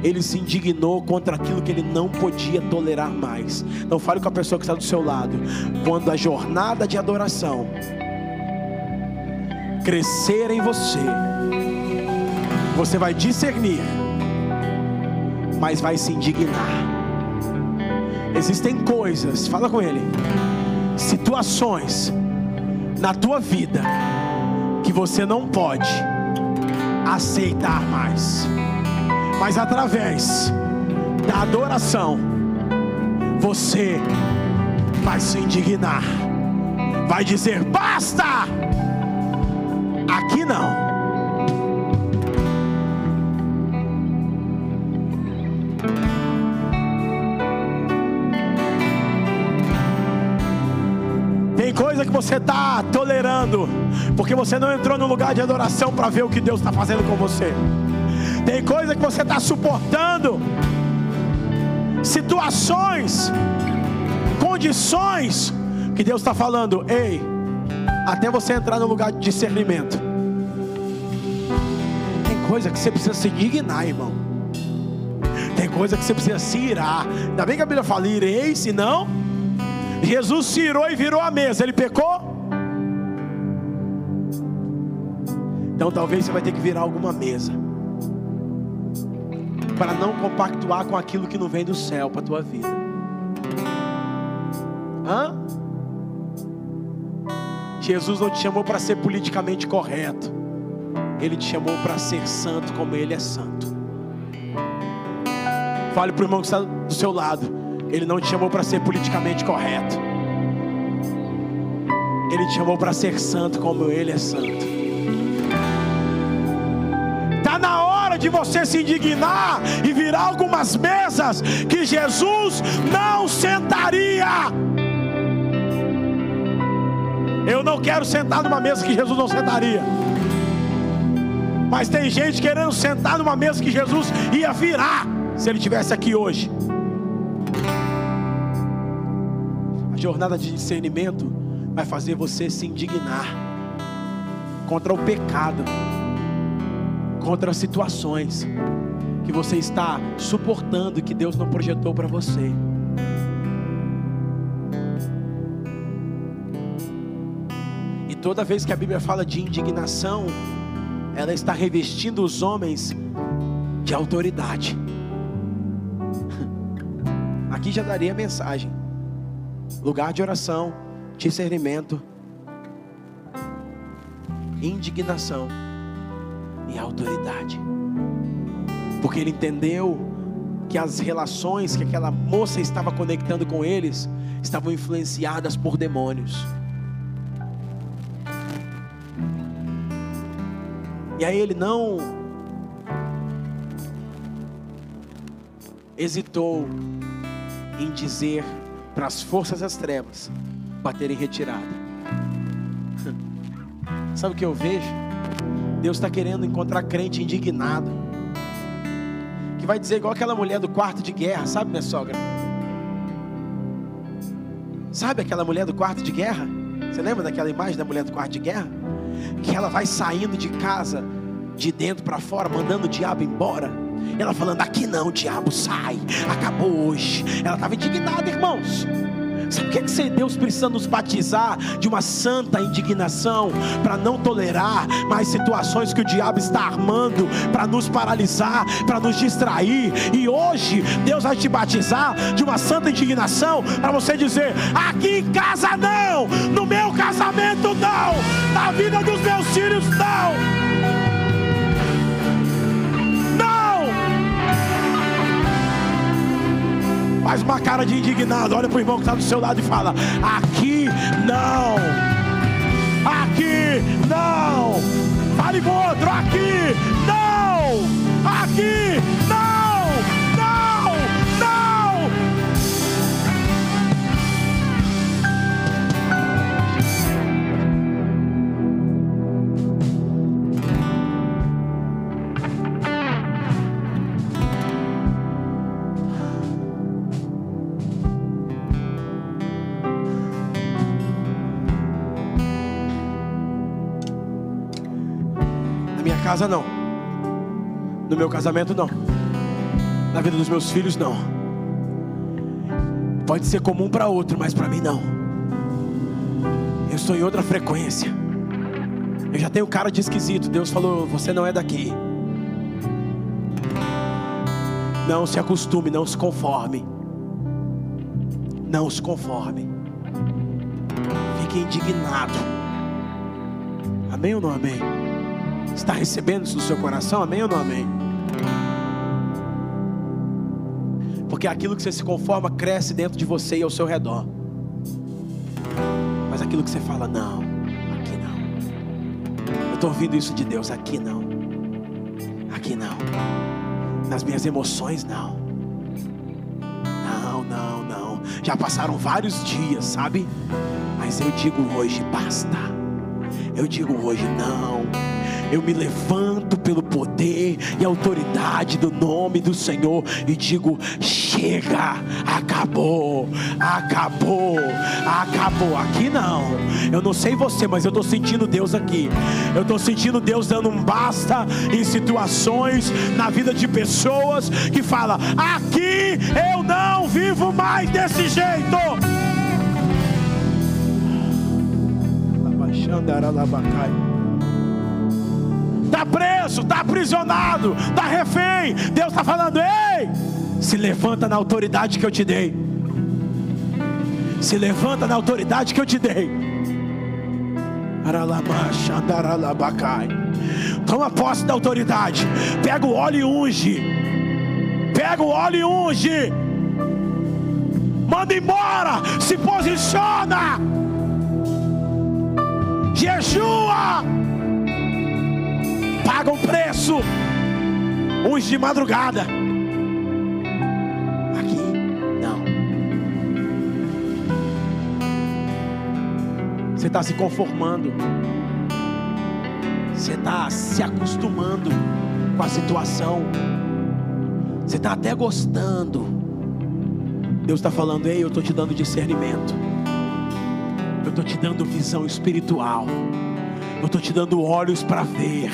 ele se indignou contra aquilo que ele não podia tolerar mais. Não fale com a pessoa que está do seu lado. Quando a jornada de adoração crescer em você, você vai discernir, mas vai se indignar. Existem coisas, fala com ele, situações na tua vida que você não pode aceitar mais, mas através da adoração, você vai se indignar, vai dizer: basta, aqui não. coisa que você está tolerando, porque você não entrou no lugar de adoração para ver o que Deus está fazendo com você. Tem coisa que você está suportando, situações, condições, que Deus está falando, ei, até você entrar no lugar de discernimento. Tem coisa que você precisa se dignar, irmão. Tem coisa que você precisa se irar. Ainda bem que a Bíblia fala, irei, senão Jesus se irou e virou a mesa, ele pecou? Então talvez você vai ter que virar alguma mesa para não compactuar com aquilo que não vem do céu para a tua vida. Hã? Jesus não te chamou para ser politicamente correto. Ele te chamou para ser santo como ele é santo. Fale para o irmão que está do seu lado. Ele não te chamou para ser politicamente correto. Ele te chamou para ser santo como Ele é santo. De você se indignar e virar algumas mesas que Jesus não sentaria. Eu não quero sentar numa mesa que Jesus não sentaria. Mas tem gente querendo sentar numa mesa que Jesus ia virar se ele tivesse aqui hoje. jornada de discernimento vai fazer você se indignar contra o pecado, contra situações que você está suportando e que Deus não projetou para você. E toda vez que a Bíblia fala de indignação, ela está revestindo os homens de autoridade. Aqui já daria mensagem lugar de oração, discernimento, indignação e autoridade. Porque ele entendeu que as relações que aquela moça estava conectando com eles estavam influenciadas por demônios. E aí ele não hesitou em dizer para as forças das trevas baterem retirada. Sabe o que eu vejo? Deus está querendo encontrar crente indignado, que vai dizer igual aquela mulher do quarto de guerra, sabe, minha sogra? Sabe aquela mulher do quarto de guerra? Você lembra daquela imagem da mulher do quarto de guerra? Que ela vai saindo de casa, de dentro para fora, mandando o diabo embora. Ela falando: Aqui não, diabo, sai. Acabou hoje. Ela estava indignada, irmãos. Sabe o que, é que Deus precisa nos batizar de uma santa indignação para não tolerar mais situações que o diabo está armando para nos paralisar, para nos distrair? E hoje Deus vai te batizar de uma santa indignação para você dizer: aqui em casa não, no meu casamento não, na vida dos meus filhos não. Faz uma cara de indignado. Olha para o irmão que está do seu lado e fala: Aqui não. Aqui não. Fale para outro: Aqui não. Aqui casa, não. No meu casamento, não. Na vida dos meus filhos, não. Pode ser comum para outro, mas para mim, não. Eu estou em outra frequência. Eu já tenho cara de esquisito. Deus falou: Você não é daqui. Não se acostume, não se conforme. Não se conforme. Fique indignado. Amém ou não amém? Está recebendo isso no seu coração? Amém ou não amém? Porque aquilo que você se conforma cresce dentro de você e ao seu redor. Mas aquilo que você fala, não, aqui não. Eu estou ouvindo isso de Deus, aqui não. Aqui não. Nas minhas emoções, não. Não, não, não. Já passaram vários dias, sabe? Mas eu digo hoje, basta. Eu digo hoje, não. Eu me levanto pelo poder e autoridade do nome do Senhor e digo: chega, acabou, acabou, acabou. Aqui não, eu não sei você, mas eu estou sentindo Deus aqui. Eu estou sentindo Deus dando um basta em situações na vida de pessoas que fala: aqui eu não vivo mais desse jeito. Está preso, está aprisionado, está refém. Deus está falando: ei, se levanta na autoridade que eu te dei. Se levanta na autoridade que eu te dei. Toma posse da autoridade. Pega o óleo e unge. Pega o óleo e unge. Manda embora. Se posiciona. Jejua. Paga um preço. Uns de madrugada. Aqui não. Você está se conformando. Você está se acostumando com a situação. Você está até gostando. Deus está falando, ei, eu estou te dando discernimento. Eu estou te dando visão espiritual. Eu estou te dando olhos para ver.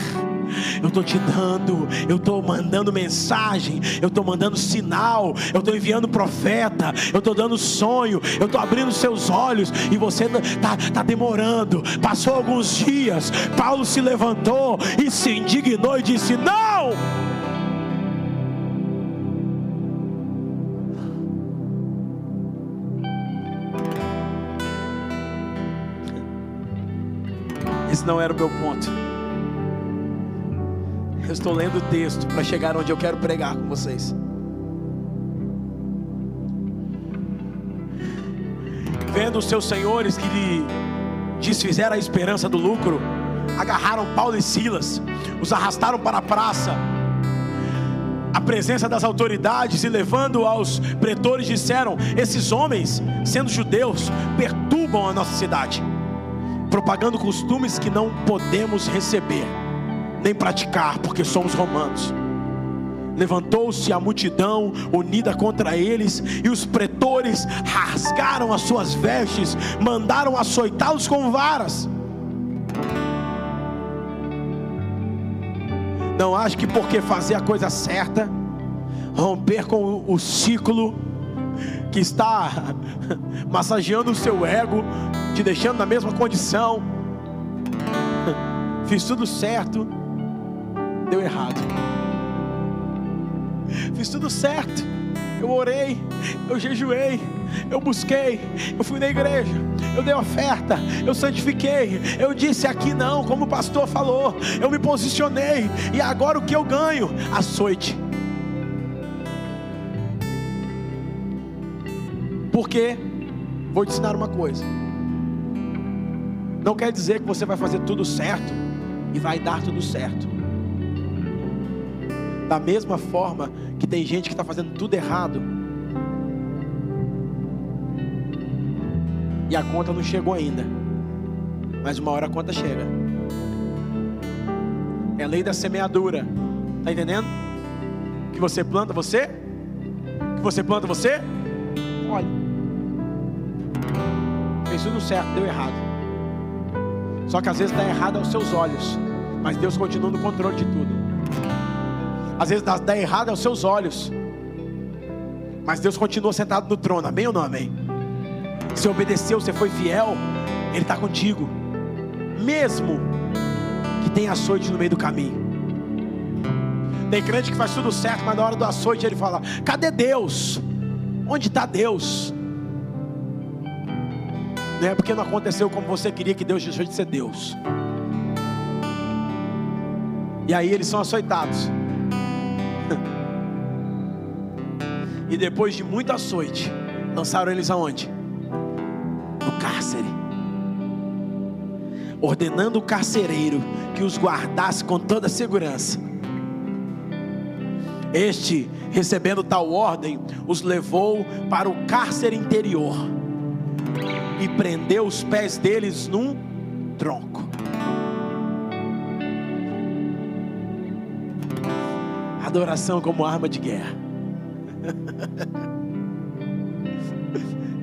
Eu estou te dando, eu estou mandando mensagem, eu estou mandando sinal, eu estou enviando profeta, eu estou dando sonho, eu estou abrindo seus olhos e você está tá demorando. Passou alguns dias, Paulo se levantou e se indignou e disse: Não! Esse não era o meu ponto. Eu estou lendo o texto para chegar onde eu quero pregar com vocês. Vendo os seus senhores que lhe desfizeram a esperança do lucro, agarraram Paulo e Silas, os arrastaram para a praça. A presença das autoridades e levando aos pretores disseram: Esses homens, sendo judeus, perturbam a nossa cidade propagando costumes que não podemos receber, nem praticar, porque somos romanos. Levantou-se a multidão unida contra eles, e os pretores rasgaram as suas vestes, mandaram açoitá-los com varas. Não acho que porque fazer a coisa certa, romper com o ciclo que está massageando o seu ego, te deixando na mesma condição. Fiz tudo certo, deu errado. Fiz tudo certo. Eu orei, eu jejuei, eu busquei, eu fui na igreja, eu dei oferta, eu santifiquei, eu disse aqui não, como o pastor falou, eu me posicionei, e agora o que eu ganho? Açoite. Porque, vou te ensinar uma coisa: não quer dizer que você vai fazer tudo certo e vai dar tudo certo. Da mesma forma que tem gente que está fazendo tudo errado e a conta não chegou ainda, mas uma hora a conta chega. É a lei da semeadura, tá entendendo? Que você planta você, que você planta você, olha fez tudo certo, deu errado. Só que às vezes está errado aos seus olhos. Mas Deus continua no controle de tudo. Às vezes dá, dá errado aos seus olhos. Mas Deus continua sentado no trono, amém ou não amém? Você obedeceu, você foi fiel, Ele está contigo. Mesmo que tenha açoite no meio do caminho. Tem crente que faz tudo certo, mas na hora do açoite ele fala: Cadê Deus? Onde está Deus? Não é porque não aconteceu como você queria que Deus deixou de ser Deus. E aí eles são açoitados. e depois de muito açoite, lançaram eles aonde? No cárcere. Ordenando o carcereiro que os guardasse com toda segurança. Este, recebendo tal ordem, os levou para o cárcere interior e prendeu os pés deles num tronco. Adoração como arma de guerra.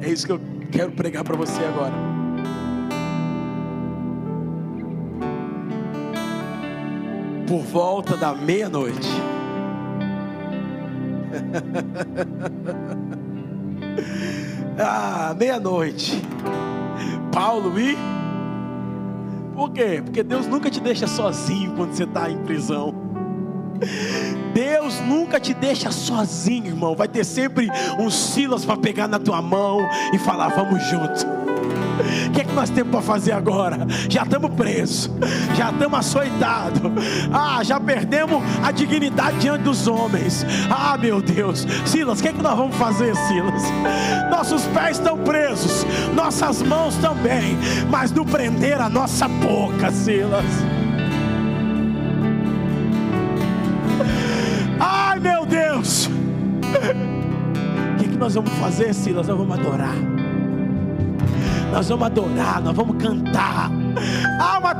É isso que eu quero pregar para você agora. Por volta da meia-noite. ah, meia-noite. Paulo e. Por quê? Porque Deus nunca te deixa sozinho quando você está em prisão. Deus nunca te deixa sozinho, irmão. Vai ter sempre um Silas para pegar na tua mão e falar: Vamos junto. O que é que nós temos para fazer agora? Já estamos presos, já estamos açoitados, ah, já perdemos a dignidade diante dos homens. Ah, meu Deus, Silas, o que é que nós vamos fazer, Silas? Nossos pés estão presos, nossas mãos também, mas não prender a nossa boca, Silas. Ai, meu Deus, o que, é que nós vamos fazer, Silas? Nós vamos adorar nós vamos adorar, nós vamos cantar. Ah, mas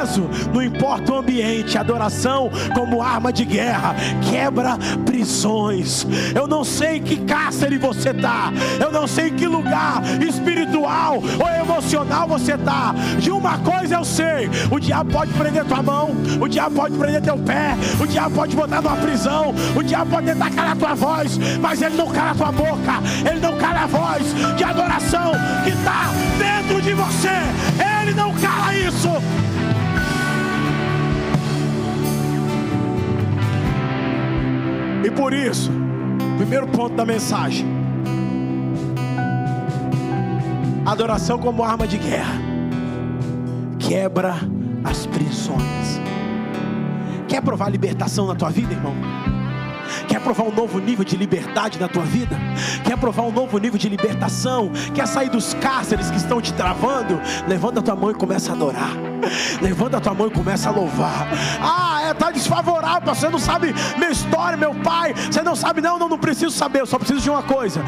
preso, não importa o ambiente, adoração como arma de guerra, quebra prisões. Eu não sei em que cárcere você está, eu não sei em que lugar espiritual ou emocional você está. De uma coisa eu sei: o diabo pode prender tua mão, o diabo pode prender teu pé, o diabo pode botar numa prisão, o diabo pode tentar calar tua voz, mas ele não cala tua boca, ele não cala a voz de adoração que está dentro de você. Ele não cala isso. E por isso, primeiro ponto da mensagem: adoração como arma de guerra quebra as prisões. Quer provar libertação na tua vida, irmão? Quer provar um novo nível de liberdade na tua vida? Quer provar um novo nível de libertação? Quer sair dos cárceres que estão te travando? Levanta a tua mão e começa a adorar. Levanta a tua mão e começa a louvar. Ah, é, tá desfavorável. Você não sabe minha história, meu pai. Você não sabe, não, não, não preciso saber. Eu só preciso de uma coisa: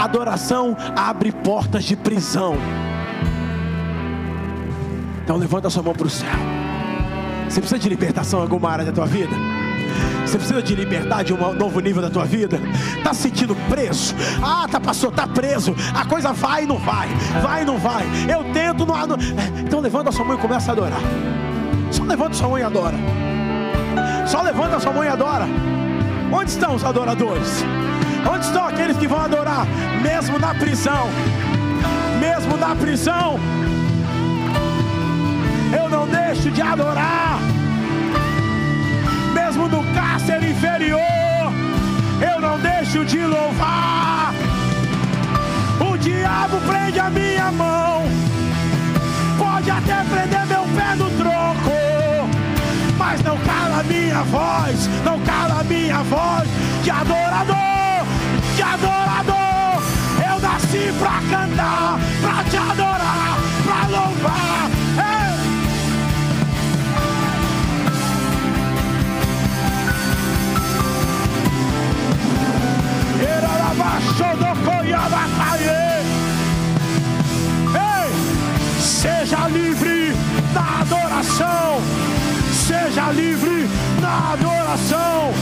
adoração abre portas de prisão. Então levanta a sua mão para o céu. Você precisa de libertação em alguma área da tua vida? Você precisa de liberdade, um novo nível da tua vida. Tá se sentindo preso? Ah, tá passou, tá preso. A coisa vai e não vai, vai e não vai. Eu tento, não, não. Então levanta a sua mão e começa a adorar. Só levanta a sua mão e adora. Só levanta a sua mão e adora. Onde estão os adoradores? Onde estão aqueles que vão adorar, mesmo na prisão? Mesmo na prisão, eu não deixo de adorar mesmo no cárcere inferior, eu não deixo de louvar. O diabo prende a minha mão, pode até prender meu pé no tronco, mas não cala a minha voz, não cala a minha voz de adorador, de adorador. Eu nasci pra cantar, pra te adorar, pra louvar. Ei, seja livre na adoração. Seja livre na adoração.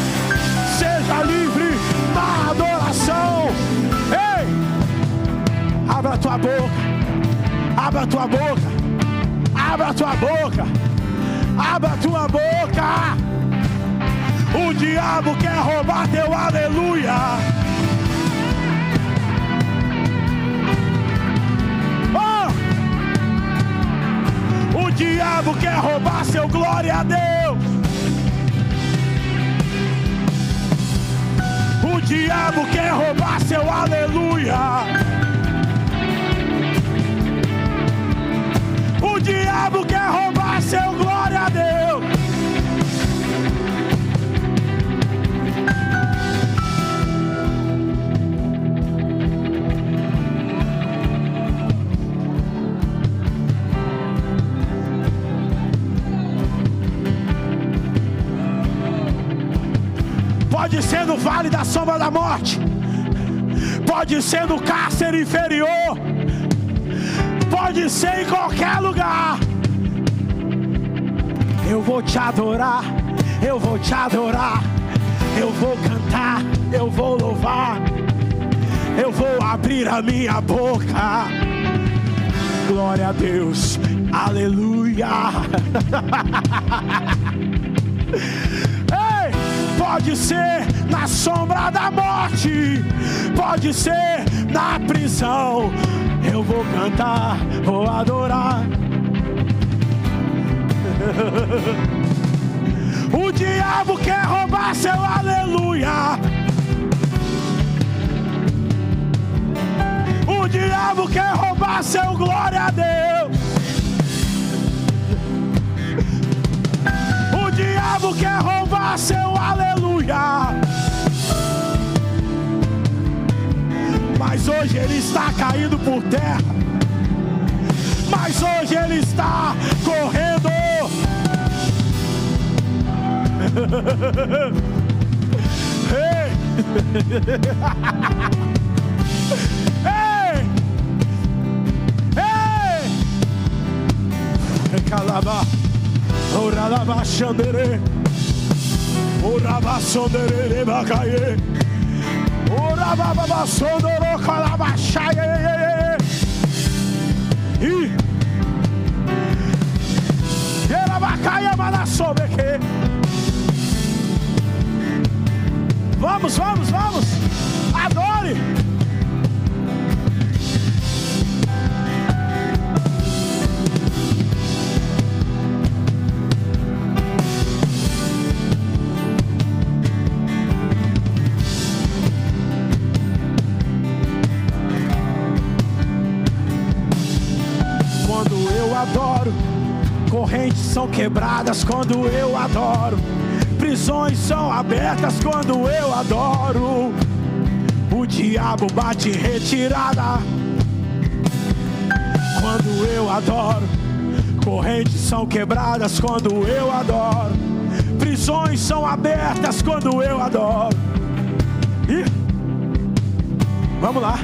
Seja livre na adoração. Ei, abra a tua boca. Abra a tua boca. Abra a tua boca. Abra a tua boca. O diabo quer roubar teu aleluia. Diabo quer roubar seu glória a Deus. O diabo quer roubar seu aleluia. O diabo quer roubar seu glória a Deus. Pode ser no vale da sombra da morte, pode ser no cárcere inferior. Pode ser em qualquer lugar. Eu vou te adorar, eu vou te adorar, eu vou cantar, eu vou louvar, eu vou abrir a minha boca. Glória a Deus, aleluia. Pode ser na sombra da morte, pode ser na prisão eu vou cantar, vou adorar. o diabo quer roubar seu aleluia. O diabo quer roubar seu glória a Deus. O diabo quer roubar seu aleluia. Mas hoje ele está caído por terra. Mas hoje ele está correndo. Ei! Ei! Ei! Calaba. Oralaba xandere. E era bacaia manassobeque. Vamos, vamos, quebradas quando eu adoro. Prisões são abertas quando eu adoro. O diabo bate retirada quando eu adoro. Correntes são quebradas quando eu adoro. Prisões são abertas quando eu adoro. E vamos lá.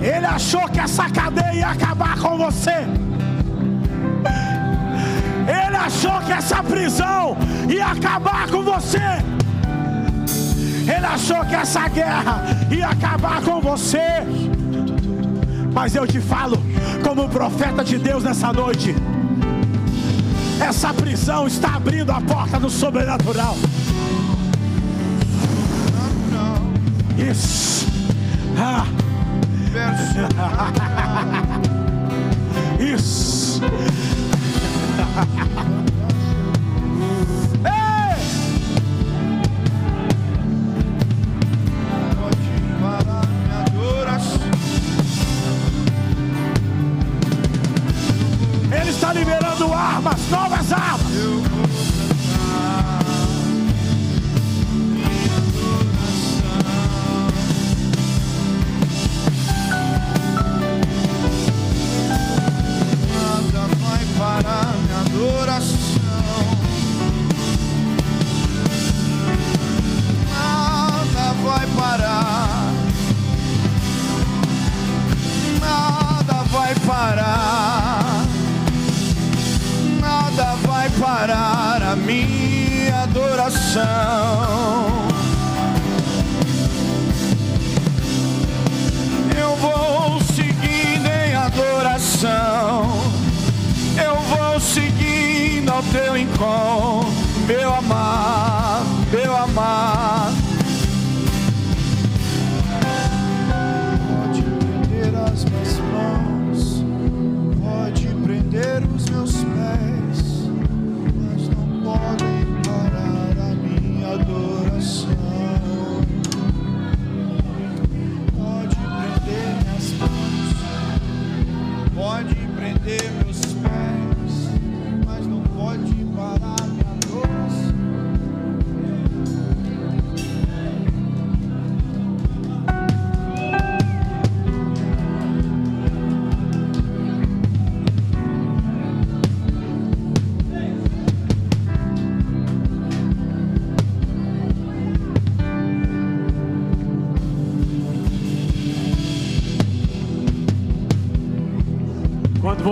Ele achou que essa cadeia ia acabar com você. Ele achou que essa prisão ia acabar com você. Ele achou que essa guerra ia acabar com você. Mas eu te falo, como profeta de Deus nessa noite, essa prisão está abrindo a porta do sobrenatural. Isso. Isso. Ele está liberando armas, novas armas.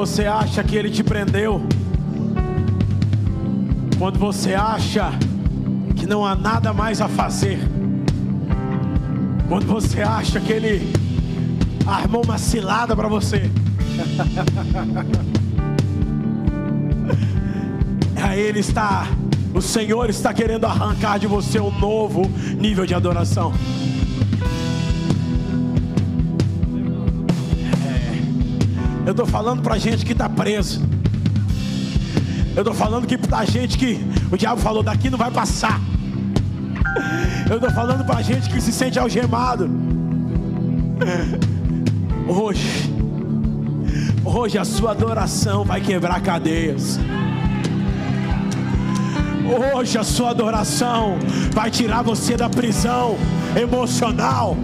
Você acha que ele te prendeu, quando você acha que não há nada mais a fazer, quando você acha que ele armou uma cilada para você, aí ele está, o Senhor está querendo arrancar de você um novo nível de adoração. Eu estou falando para gente que está preso. Eu estou falando que para gente que o diabo falou daqui não vai passar. Eu estou falando para gente que se sente algemado. Hoje, hoje a sua adoração vai quebrar cadeias. Hoje a sua adoração vai tirar você da prisão emocional.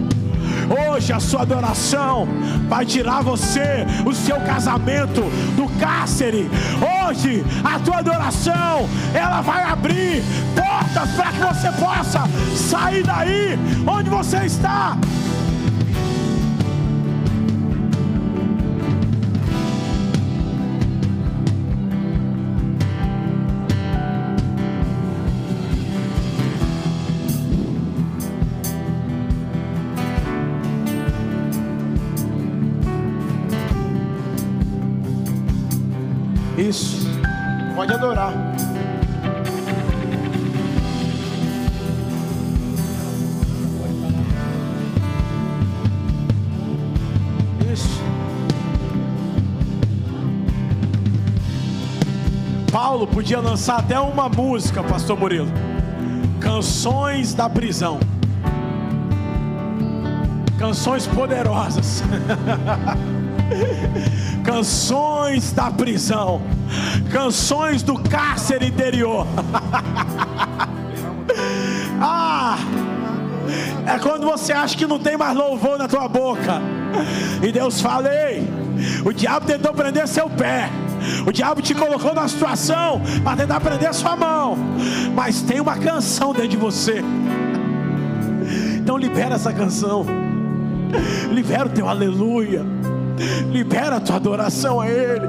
Hoje a sua adoração vai tirar você, o seu casamento, do cárcere. Hoje a tua adoração, ela vai abrir portas para que você possa sair daí onde você está. Podia lançar até uma música, pastor Murilo. Canções da prisão. Canções poderosas. Canções da prisão. Canções do cárcere interior. ah! É quando você acha que não tem mais louvor na tua boca. E Deus fala: Ei, o diabo tentou prender seu pé. O diabo te colocou na situação para tentar prender sua mão, mas tem uma canção dentro de você. Então libera essa canção. Libera o teu aleluia. Libera a tua adoração a Ele.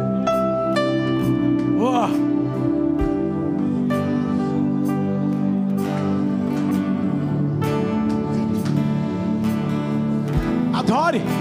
Oh. Adore.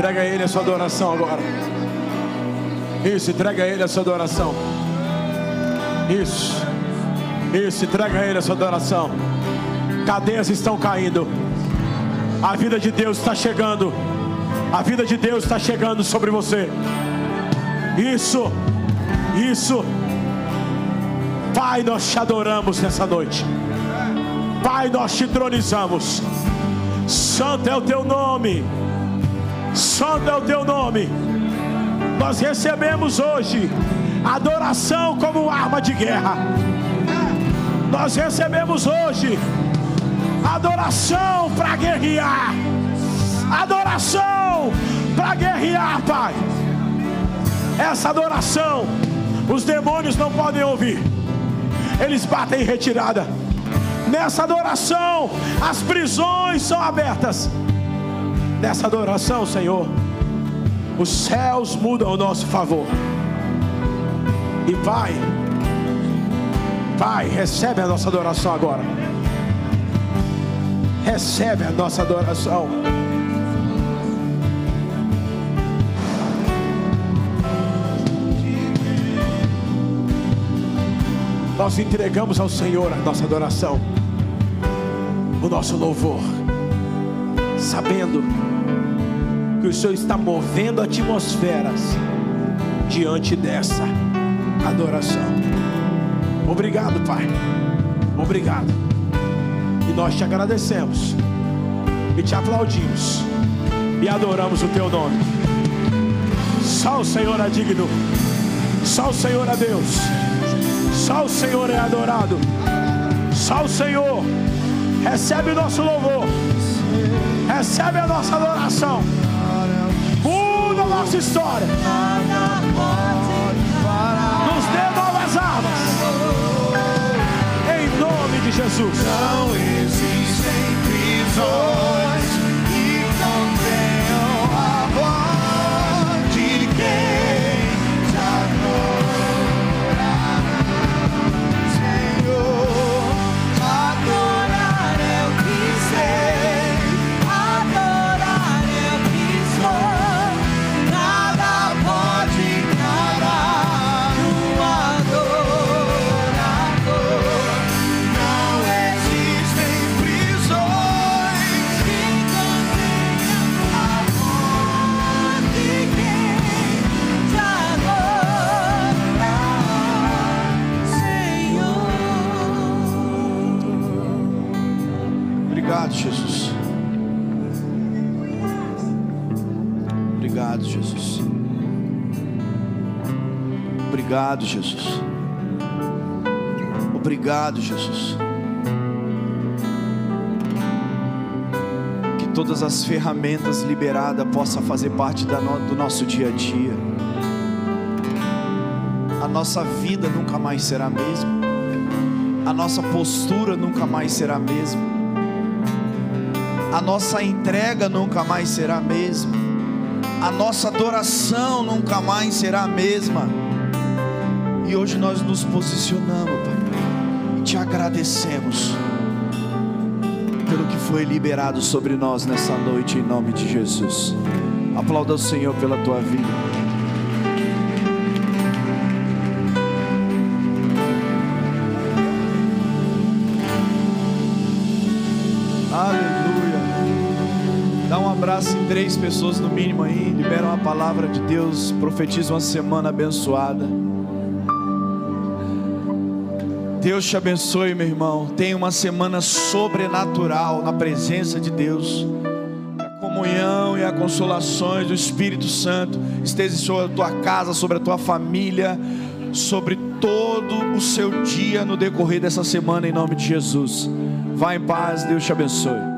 Entrega a Ele a sua adoração agora. Isso, entrega a Ele a sua adoração. Isso. Isso, entrega a Ele a sua adoração. Cadeias estão caindo. A vida de Deus está chegando. A vida de Deus está chegando sobre você. Isso, isso. Pai, nós te adoramos nessa noite. Pai, nós te tronizamos. Santo é o teu nome. Santo é o teu nome. Nós recebemos hoje adoração como arma de guerra. Nós recebemos hoje adoração para guerrear. Adoração para guerrear, Pai. Essa adoração, os demônios não podem ouvir, eles batem em retirada. Nessa adoração, as prisões são abertas. Nessa adoração, Senhor, os céus mudam ao nosso favor. E Pai, Pai, recebe a nossa adoração agora. Recebe a nossa adoração. Nós entregamos ao Senhor a nossa adoração, o nosso louvor, sabendo que o Senhor está movendo atmosferas diante dessa adoração. Obrigado, Pai. Obrigado. E nós te agradecemos e te aplaudimos e adoramos o teu nome. Só o Senhor é digno. Só o Senhor é Deus. Só o Senhor é adorado. Só o Senhor recebe o nosso louvor. Recebe a nossa adoração. Muda a nossa história. Nos dê novas armas. Em nome de Jesus. Não existem prisões Obrigado, Jesus. Obrigado, Jesus. Que todas as ferramentas liberadas possam fazer parte do nosso dia a dia. A nossa vida nunca mais será a mesma. A nossa postura nunca mais será a mesma. A nossa entrega nunca mais será a mesma. A nossa adoração nunca mais será a mesma. E hoje nós nos posicionamos, Pai, e te agradecemos pelo que foi liberado sobre nós nessa noite, em nome de Jesus. Aplauda o Senhor pela tua vida. Aleluia. Dá um abraço em três pessoas no mínimo aí. Libera uma palavra de Deus. Profetiza uma semana abençoada. Deus te abençoe, meu irmão. Tenha uma semana sobrenatural na presença de Deus. A comunhão e a consolações do Espírito Santo esteja sobre a tua casa, sobre a tua família, sobre todo o seu dia no decorrer dessa semana, em nome de Jesus. Vá em paz, Deus te abençoe.